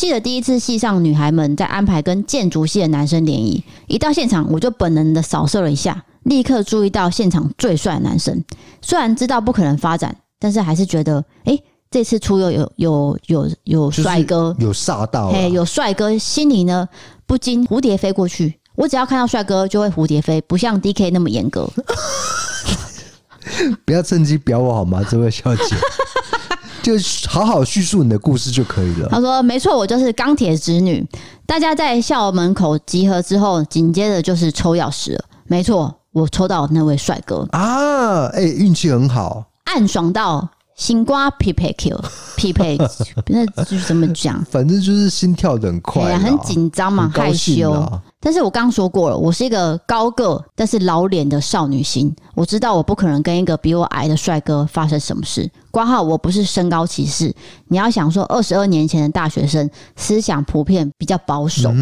记得第一次系上女孩们在安排跟建筑系的男生联谊，一到现场我就本能的扫射了一下，立刻注意到现场最帅的男生。虽然知道不可能发展，但是还是觉得，哎、欸，这次出游有有有有帅哥，有煞到，嘿，有帅哥，心里呢不禁蝴蝶飞过去。我只要看到帅哥就会蝴蝶飞，不像 DK 那么严格。不要趁机表我好吗，这位小姐？就好好叙述你的故事就可以了。他说：“没错，我就是钢铁直女。大家在校门口集合之后，紧接着就是抽钥匙了。没错，我抽到那位帅哥啊！哎、欸，运气很好，暗爽到心瓜匹配 Q 匹配，那就是怎么讲？反正就是心跳的很快，很紧张嘛，害羞。”但是我刚刚说过了，我是一个高个但是老脸的少女心。我知道我不可能跟一个比我矮的帅哥发生什么事。括号我不是身高歧视。你要想说，二十二年前的大学生思想普遍比较保守，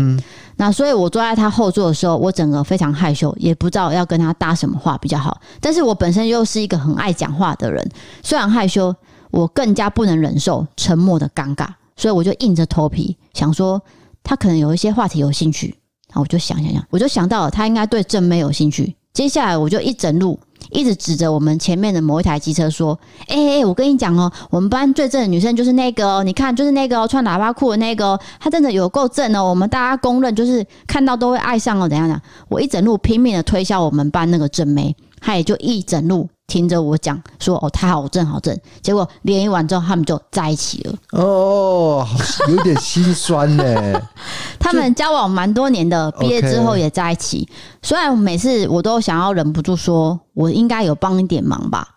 那所以我坐在他后座的时候，我整个非常害羞，也不知道要跟他搭什么话比较好。但是我本身又是一个很爱讲话的人，虽然害羞，我更加不能忍受沉默的尴尬，所以我就硬着头皮想说，他可能有一些话题有兴趣。然后我就想想想，我就想到他应该对正妹有兴趣。接下来我就一整路一直指着我们前面的某一台机车说：“哎、欸、哎、我跟你讲哦，我们班最正的女生就是那个哦，你看就是那个穿喇叭裤的那个，她真的有够正哦，我们大家公认就是看到都会爱上哦。怎样讲？我一整路拼命的推销我们班那个正妹，她也就一整路。”听着我讲说哦，他好正好正，结果联谊完之后他们就在一起了。哦，有点心酸呢。他们交往蛮多年的，毕业之后也在一起。虽然每次我都想要忍不住说，我应该有帮一点忙吧？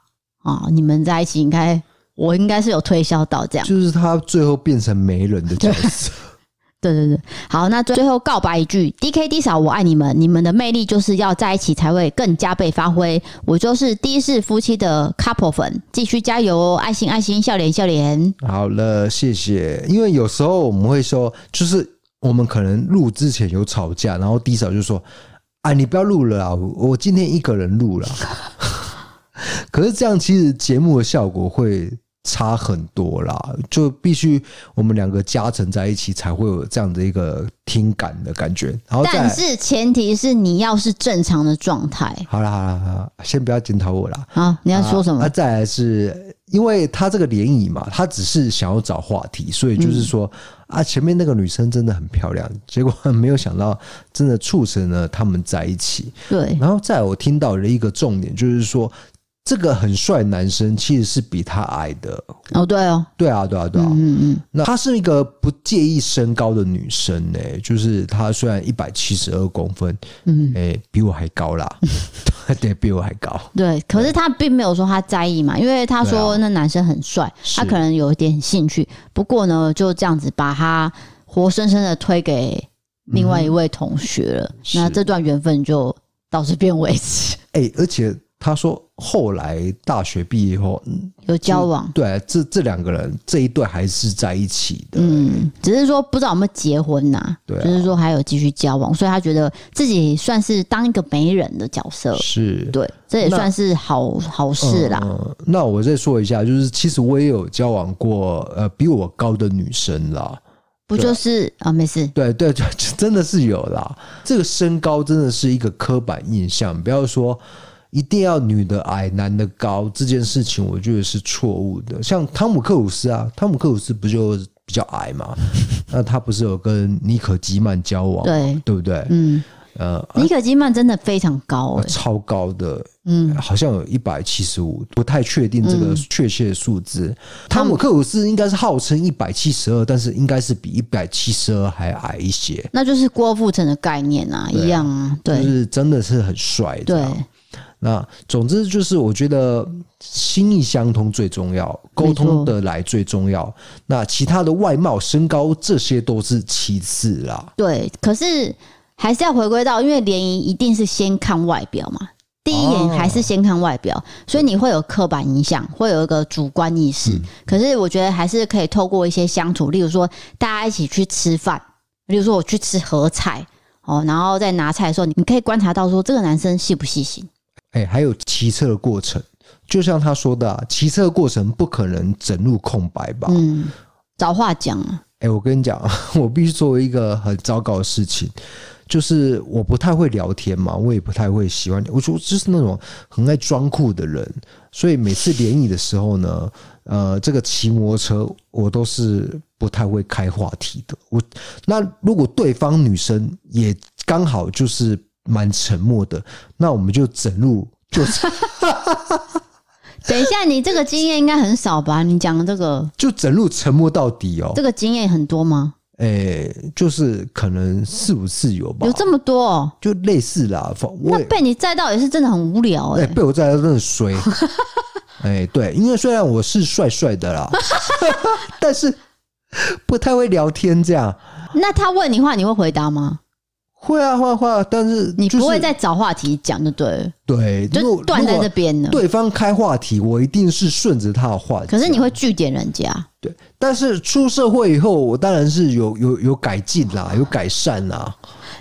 啊，你们在一起应该，我应该是有推销到这样。就是他最后变成媒人的角色。对对对，好，那最后告白一句，D K D 嫂，我爱你们，你们的魅力就是要在一起才会更加倍发挥。我就是的士夫妻的 couple 粉，继续加油哦，爱心爱心，笑脸笑脸。好了，谢谢。因为有时候我们会说，就是我们可能录之前有吵架，然后 D 嫂就说：“啊，你不要录了啊，我今天一个人录了。” 可是这样其实节目的效果会差很多啦，就必须我们两个加成在一起，才会有这样的一个听感的感觉。然后，但是前提是你要是正常的状态。好啦好啦好啦，先不要检讨我啦。好，你要说什么？那、啊、再来是因为他这个联谊嘛，他只是想要找话题，所以就是说、嗯、啊，前面那个女生真的很漂亮，结果没有想到真的促成了他们在一起。对，然后再来我听到了一个重点，就是说。这个很帅男生其实是比他矮的。哦，对哦，对啊，对啊，对啊，嗯嗯，那她是一个不介意身高的女生呢，就是她虽然一百七十二公分，嗯，哎，比我还高啦，对，比我还高，对，可是她并没有说她在意嘛，因为她说那男生很帅，她可能有一点兴趣，不过呢，就这样子把他活生生的推给另外一位同学了，那这段缘分就到这边为止，哎，而且。他说：“后来大学毕业后，有交往。对，这这两个人这一对还是在一起的。嗯，只是说不知道有没有结婚呐、啊？对、啊，就是说还有继续交往，所以他觉得自己算是当一个媒人的角色。是，对，这也算是好好事啦、嗯。那我再说一下，就是其实我也有交往过呃比我高的女生啦。不就是啊，啊？没事。对对对，真的是有啦。这个身高真的是一个刻板印象，不要说。”一定要女的矮，男的高这件事情，我觉得是错误的。像汤姆克鲁斯啊，汤姆克鲁斯不就比较矮嘛？那他不是有跟妮可基曼交往，对对不对？嗯，呃，妮可基曼真的非常高，欸，超高的，嗯，好像有一百七十五，不太确定这个确切数字。汤姆克鲁斯应该是号称一百七十二，但是应该是比一百七十二还矮一些。那就是郭富城的概念啊，一样啊，对，就是真的是很帅，对。那总之就是，我觉得心意相通最重要，沟通得来最重要。那其他的外貌、身高这些都是其次啦。对，可是还是要回归到，因为联谊一定是先看外表嘛，第一眼还是先看外表，所以你会有刻板印象，会有一个主观意识。可是我觉得还是可以透过一些相处，例如说大家一起去吃饭，例如说我去吃合菜哦，然后在拿菜的时候，你可以观察到说这个男生细不细心。哎、欸，还有骑车的过程，就像他说的、啊，骑车的过程不可能整路空白吧？嗯，找话讲啊。哎、欸，我跟你讲，我必须作为一个很糟糕的事情，就是我不太会聊天嘛，我也不太会喜欢，我就就是那种很爱装酷的人，所以每次联谊的时候呢，呃，这个骑摩托车我都是不太会开话题的。我那如果对方女生也刚好就是。蛮沉默的，那我们就整路就是。等一下，你这个经验应该很少吧？你讲的这个，就整路沉默到底哦。这个经验很多吗？哎、欸，就是可能四五次有吧。有这么多哦？就类似啦。那被你载到也是真的很无聊哎、欸欸。被我载到真的衰。哎、欸，对，因为虽然我是帅帅的啦，但是不太会聊天这样。那他问你话，你会回答吗？会啊，会啊，会啊，但是、就是、你不会再找话题讲，就对了。对，就断在这边了。对方开话题，我一定是顺着他的话题。可是你会拒点人家。对，但是出社会以后，我当然是有有有改进啦，有改善啦。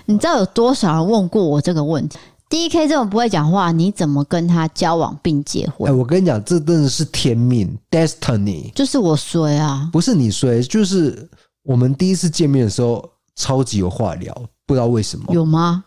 你知道有多少人问过我这个问题？DK 这种不会讲话，你怎么跟他交往并结婚？哎，我跟你讲，这真的是天命，destiny。就是我衰啊，不是你衰，就是我们第一次见面的时候，超级有话聊。不知道为什么有吗？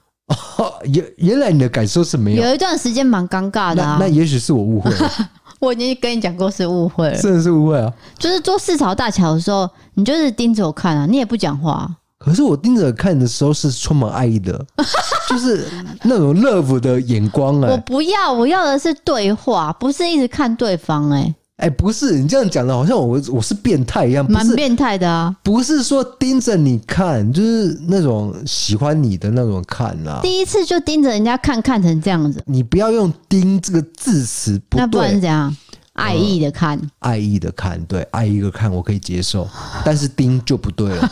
哦 原原来你的感受是没有，有一段时间蛮尴尬的啊。那，那也许是我误会了，我已经跟你讲过是误会了，真的是误会啊！就是坐四朝大桥的时候，你就是盯着我看啊，你也不讲话。可是我盯着看的时候是充满爱意的，就是那种 love 的眼光哎。我不要，我要的是对话，不是一直看对方哎。哎，不是你这样讲的，好像我我是变态一样，蛮变态的啊！不是说盯着你看，就是那种喜欢你的那种看啊。第一次就盯着人家看，看成这样子，你不要用“盯”这个字词，不对，那不然怎样？爱意的看，嗯、爱意的看，对，爱意的看我可以接受，但是“盯”就不对了，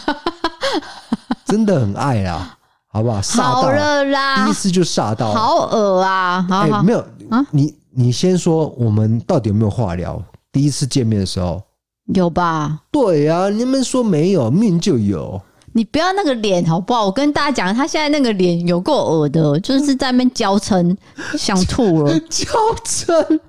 真的很爱啊，好不好？煞到好了啦，第一次就煞到，好恶啊！好好没有啊，你你先说，我们到底有没有话聊？第一次见面的时候有吧？对啊，你们说没有，命就有。你不要那个脸好不好？我跟大家讲，他现在那个脸有够恶的，就是在那边娇嗔，想吐了。娇嗔，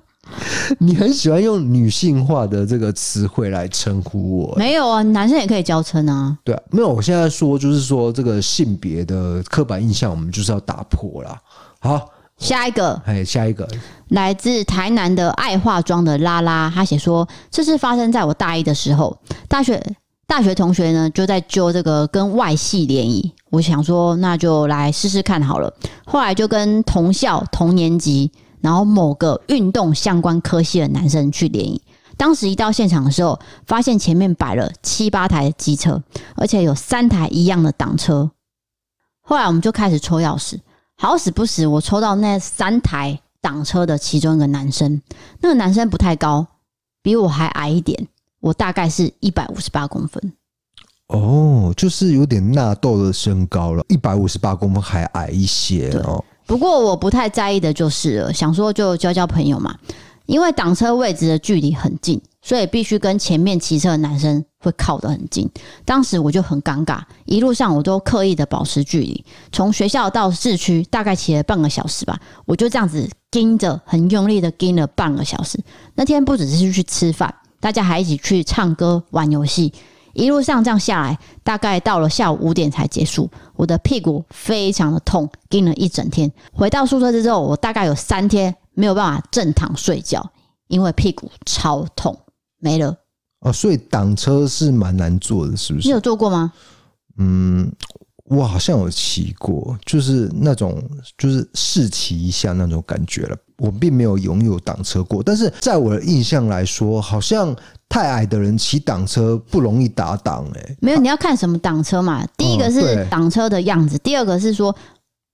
你很喜欢用女性化的这个词汇来称呼我？没有啊，男生也可以娇嗔啊。对啊，没有。我现在说就是说这个性别的刻板印象，我们就是要打破啦。好，下一个，哎，下一个，来自台南的爱化妆的拉拉，他写说，这是发生在我大一的时候，大学大学同学呢就在揪这个跟外系联谊，我想说那就来试试看好了。后来就跟同校同年级。然后某个运动相关科系的男生去联谊，当时一到现场的时候，发现前面摆了七八台机车，而且有三台一样的挡车。后来我们就开始抽钥匙，好死不死，我抽到那三台挡车的其中一个男生。那个男生不太高，比我还矮一点，我大概是一百五十八公分。哦，就是有点纳豆的身高了，一百五十八公分还矮一些哦。不过我不太在意的就是了，想说就交交朋友嘛。因为挡车位置的距离很近，所以必须跟前面骑车的男生会靠得很近。当时我就很尴尬，一路上我都刻意的保持距离。从学校到市区大概骑了半个小时吧，我就这样子盯着，很用力的盯了半个小时。那天不只是去吃饭，大家还一起去唱歌、玩游戏。一路上这样下来，大概到了下午五点才结束。我的屁股非常的痛，盯了一整天。回到宿舍之后，我大概有三天没有办法正躺睡觉，因为屁股超痛。没了。哦，所以挡车是蛮难做的，是不是？你有做过吗？嗯。我好像有骑过，就是那种就是试骑一下那种感觉了。我并没有拥有挡车过，但是在我的印象来说，好像太矮的人骑挡车不容易打挡。哎，没有，你要看什么挡车嘛？第一个是挡车的样子，第二个是说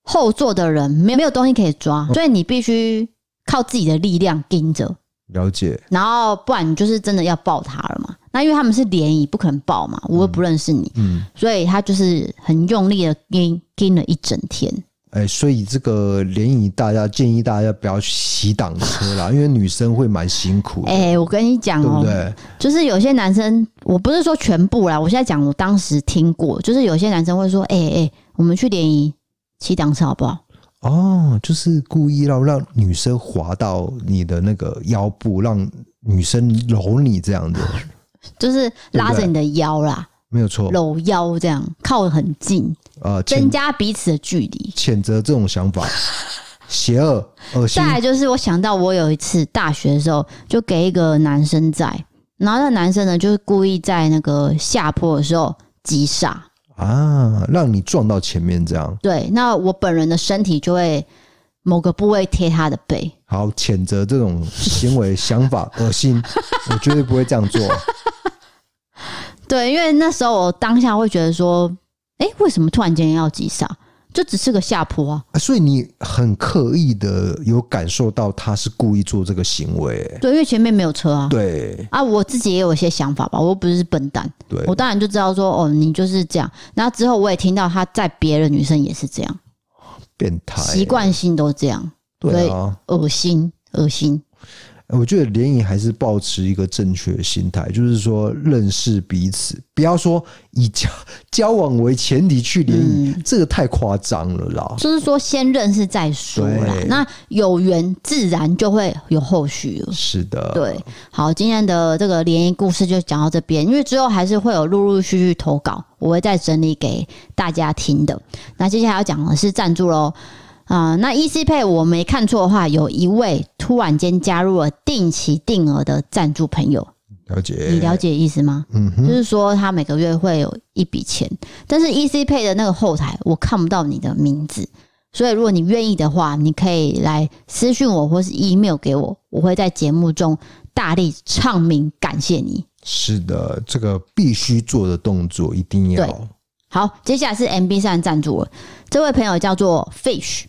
后座的人没有没有东西可以抓，所以你必须靠自己的力量盯着。了解。然后不然你就是真的要抱他了嘛。那因为他们是联谊，不可能抱嘛，我又不认识你，嗯，嗯，所以他就是很用力的跟跟了一整天。哎，所以这个联谊，大家建议大家不要去骑挡车啦，因为女生会蛮辛苦。哎，我跟你讲哦，对，对，就是有些男生，我不是说全部啦，我现在讲我当时听过，就是有些男生会说，哎哎，我们去联谊骑挡车好不好？哦，就是故意要让女生滑到你的那个腰部，让女生搂你这样子。就是拉着你的腰啦，没有错，搂腰这样靠得很近，呃，增加彼此的距离。谴责这种想法，邪恶、恶心。再来就是，我想到我有一次大学的时候，就给一个男生在，然后那男生呢，就是故意在那个下坡的时候急刹啊，让你撞到前面这样。对，那我本人的身体就会某个部位贴他的背。好，谴责这种行为、想法，恶心，我绝对不会这样做。对，因为那时候我当下会觉得说，哎，为什么突然间要急刹？就只是个下坡啊！所以你很刻意的有感受到他是故意做这个行为。对，因为前面没有车啊。对啊，我自己也有一些想法吧，我又不是笨蛋。对，我当然就知道说，哦，你就是这样。然后之后我也听到他在别的女生也是这样，变态，习惯性都这样。对啊，恶心，恶心。我觉得联谊还是保持一个正确的心态，就是说认识彼此，不要说以交交往为前提去联谊，嗯，这个太夸张了啦。就是说先认识再说啦，那有缘自然就会有后续了。是的，对。好，今天的这个联谊故事就讲到这边，因为之后还是会有陆陆续续投稿，我会再整理给大家听的。那接下来要讲的是赞助喽。啊、呃，那 Easy Pay 我没看错的话，有一位突然间加入了定期定额的赞助朋友，了解？你了解意思吗？嗯，就是说他每个月会有一笔钱，但是 Easy Pay 的那个后台我看不到你的名字，所以如果你愿意的话，你可以来私讯我或是 email 给我，我会在节目中大力唱名感谢你。是的，这个必须做的动作一定要。好，接下来是 MB 三赞助了，这位朋友叫做 Fish。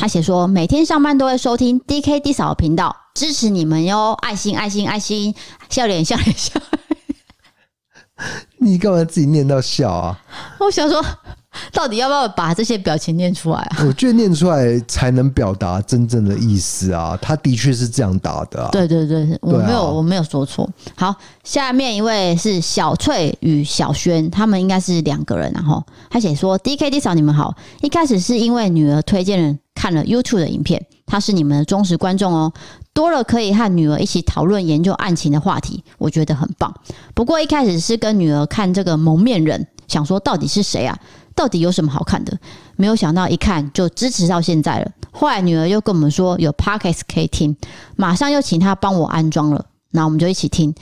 他写说，每天上班都会收听 DK D 嫂频道，支持你们哟！爱心爱心爱心，笑脸笑脸笑脸。你干嘛自己念到笑啊？我想说，到底要不要把这些表情念出来啊？我觉得念出来才能表达真正的意思啊！他的确是这样打的啊。对对对，我没有我没有说错。好，下面一位是小翠与小轩，他们应该是两个人。然后他写说：“D K D 嫂你们好，一开始是因为女儿推荐人。”看了 YouTube 的影片，她是你们的忠实观众哦，多了可以和女儿一起讨论研究案情的话题，我觉得很棒。不过一开始是跟女儿看这个蒙面人，想说到底是谁啊？到底有什么好看的？没有想到一看就支持到现在了。后来女儿又跟我们说有 Podcast 可以听，马上又请她帮我安装了，那我们就一起听，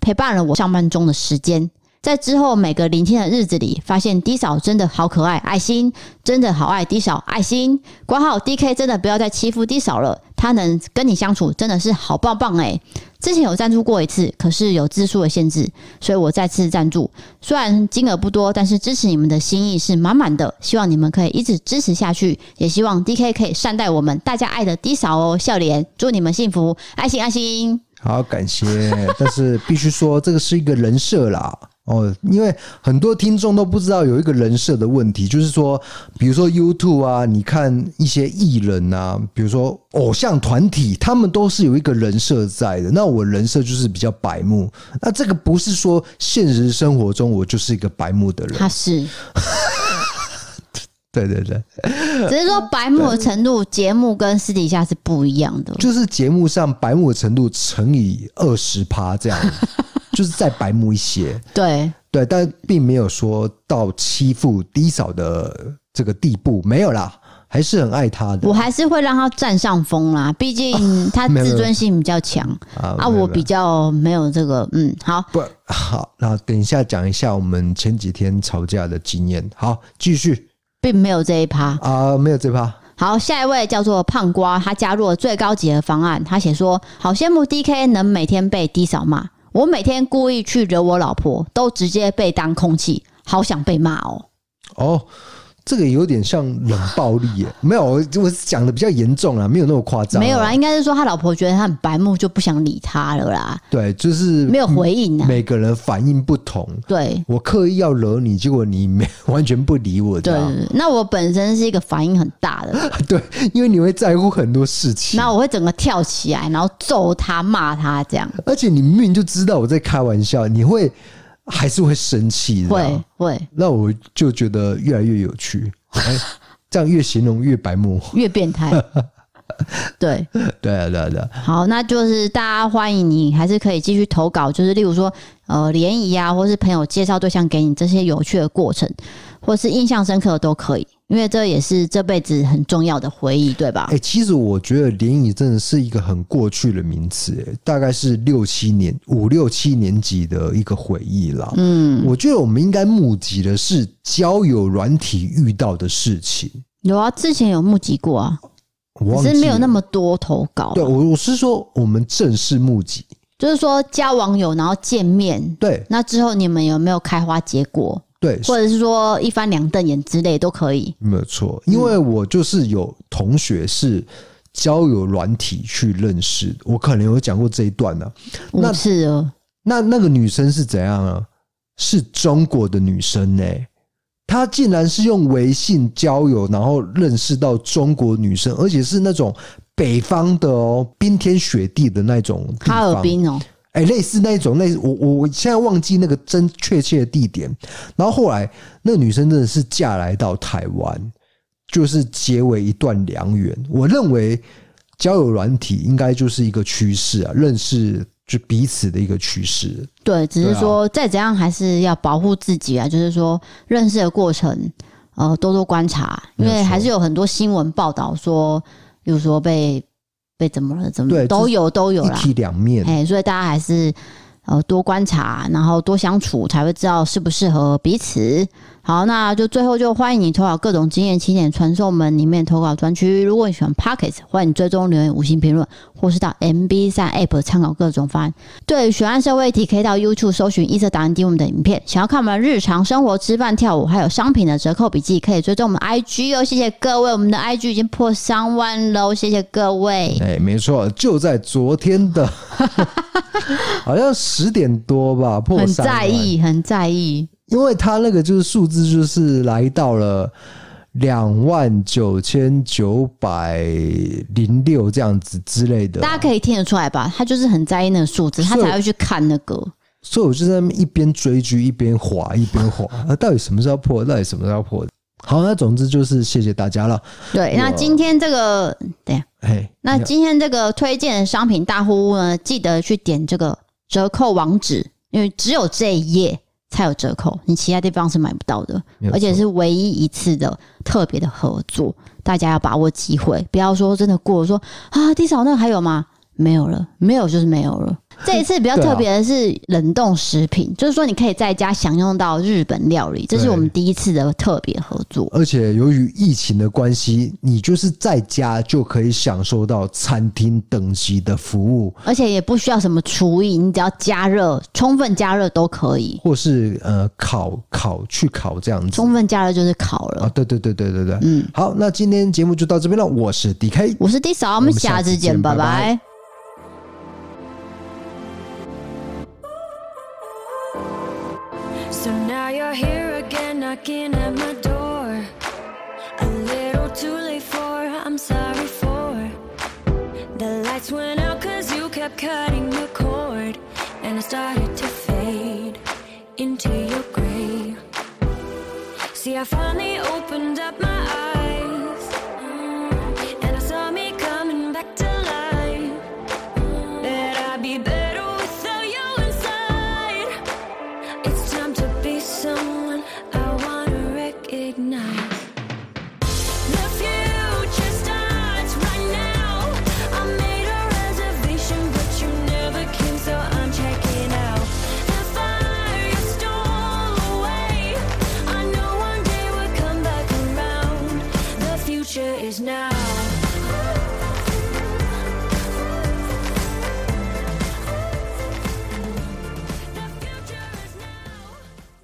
陪伴了我上班中的时间。在之后每个聆听的日子里，发现 D 嫂真的好可爱，爱心真的好爱 D 嫂，爱心管好 DK 真的不要再欺负 D 嫂了，他能跟你相处真的是好棒棒诶。之前有赞助过一次，可是有字数的限制，所以我再次赞助。虽然金额不多，但是支持你们的心意是满满的，希望你们可以一直支持下去，也希望 DK 可以善待我们大家爱的 D 嫂哦，笑脸，祝你们幸福，爱心爱心。好，感谢，但是必须说这个是一个人设啦。哦，因为很多听众都不知道有一个人设的问题，就是说，比如说 YouTube 啊，你看一些艺人啊，比如说偶像团体，他们都是有一个人设在的。那我人设就是比较白目，那这个不是说现实生活中我就是一个白目的人，他是，对对对，只是说白目的程度，节目跟私底下是不一样的，就是节目上白目的程度乘以二十趴这样。就是再白目一些，对对，但并没有说到欺负低嫂的这个地步，没有啦，还是很爱他的。我还是会让他占上风啦，毕竟他自尊心比较强啊，啊，我比较没有这个，嗯，好，不好，那等一下讲一下我们前几天吵架的经验。好，继续，并没有这一趴啊，没有这一趴。好，下一位叫做胖瓜，他加入了最高级的方案，他写说：好羡慕 DK 能每天被低嫂骂。我每天故意去惹我老婆，都直接被当空气，好想被骂哦。哦，这个有点像冷暴力耶？没有，我我讲的比较严重啊，没有那么夸张。没有啦，应该是说他老婆觉得他很白目，就不想理他了啦。对，就是没有回应啊。每个人反应不同。对，我刻意要惹你，结果你没完全不理我。对，那我本身是一个反应很大的。对，因为你会在乎很多事情。那我会整个跳起来，然后揍他、骂他这样。而且你明明就知道我在开玩笑，你会。还是会生气，会会。那我就觉得越来越有趣，这样越形容越白目，越变态。对对啊对啊对啊。好，那就是大家欢迎你，还是可以继续投稿，就是例如说呃联谊啊，或是朋友介绍对象给你这些有趣的过程，或是印象深刻的都可以。因为这也是这辈子很重要的回忆，对吧？哎，其实我觉得联谊真的是一个很过去的名词，哎，大概是六七年、五六七年级的一个回忆啦。嗯，我觉得我们应该募集的是交友软体遇到的事情。有啊，之前有募集过啊，只是没有那么多投稿。对，我我是说我们正式募集，就是说交网友然后见面，对，那之后你们有没有开花结果？对，或者是说一翻两瞪眼之类都可以，没有错。因为我就是有同学是交友软体去认识，我可能有讲过这一段呢、啊。那是哦，那那个女生是怎样啊？是中国的女生呢、欸？她竟然是用微信交友，然后认识到中国女生，而且是那种北方的哦，冰天雪地的那种哈尔滨哦。哎，类似那一种，类似我我我现在忘记那个真确切的地点。然后后来那个女生真的是嫁来到台湾，就是结为一段良缘。我认为交友软体应该就是一个趋势啊，认识就彼此的一个趋势。对，只是说再怎样还是要保护自己啊。就是说认识的过程，呃，多多观察，因为还是有很多新闻报道说，比如说被。被怎么了？怎么对都有都有啦，一体两面。哎，所以大家还是呃多观察，然后多相处，才会知道适不适合彼此。好，那就最后就欢迎你投稿各种经验，起点传送门里面投稿专区。如果你喜欢 Podcast，欢迎你追踪留言、五星评论，或是到 MB 三 App 参考各种方案。对，选案社会题可以到 YouTube 搜寻一色档案，点我们的影片。想要看我们日常生活、吃饭、跳舞，还有商品的折扣笔记，可以追踪我们 IG 哦。谢谢各位，我们的 IG 已经破三万喽，谢谢各位。哎，没错，就在昨天的，好像十点多吧，破三万。很在意，很在意。因为他那个就是数字，就是来到了两万九千九百零六这样子之类的，大家可以听得出来吧？他就是很在意那个数字，他才会去看那个。所以我就在那边一边追剧一边滑一边滑，那到底什么时候破？到底什么时候破？好，那总之就是谢谢大家了。对，那今天这个，对，嘿，那今天这个推荐的商品大户屋呢，记得去点这个折扣网址，因为只有这一页才有折扣，你其他地方是买不到的，而且是唯一一次的特别的合作，大家要把握机会，不要说真的过了说啊，地嫂那个还有吗？没有了，没有就是没有了。这一次比较特别的是冷冻食品，啊、就是说你可以在家享用到日本料理，这是我们第一次的特别合作。而且由于疫情的关系，你就是在家就可以享受到餐厅等级的服务，而且也不需要什么厨艺，你只要加热，充分加热都可以，或是呃烤烤去烤这样子，充分加热就是烤了。啊，对对对对对对，嗯，好，那今天节目就到这边了。我是 DK，我是 D 嫂，我们下次见，拜拜。拜拜。So now you're here again, knocking at my door. A little too late for, I'm sorry for. The lights went out cause you kept cutting the cord. And I started to fade into your gray. See, I finally opened up my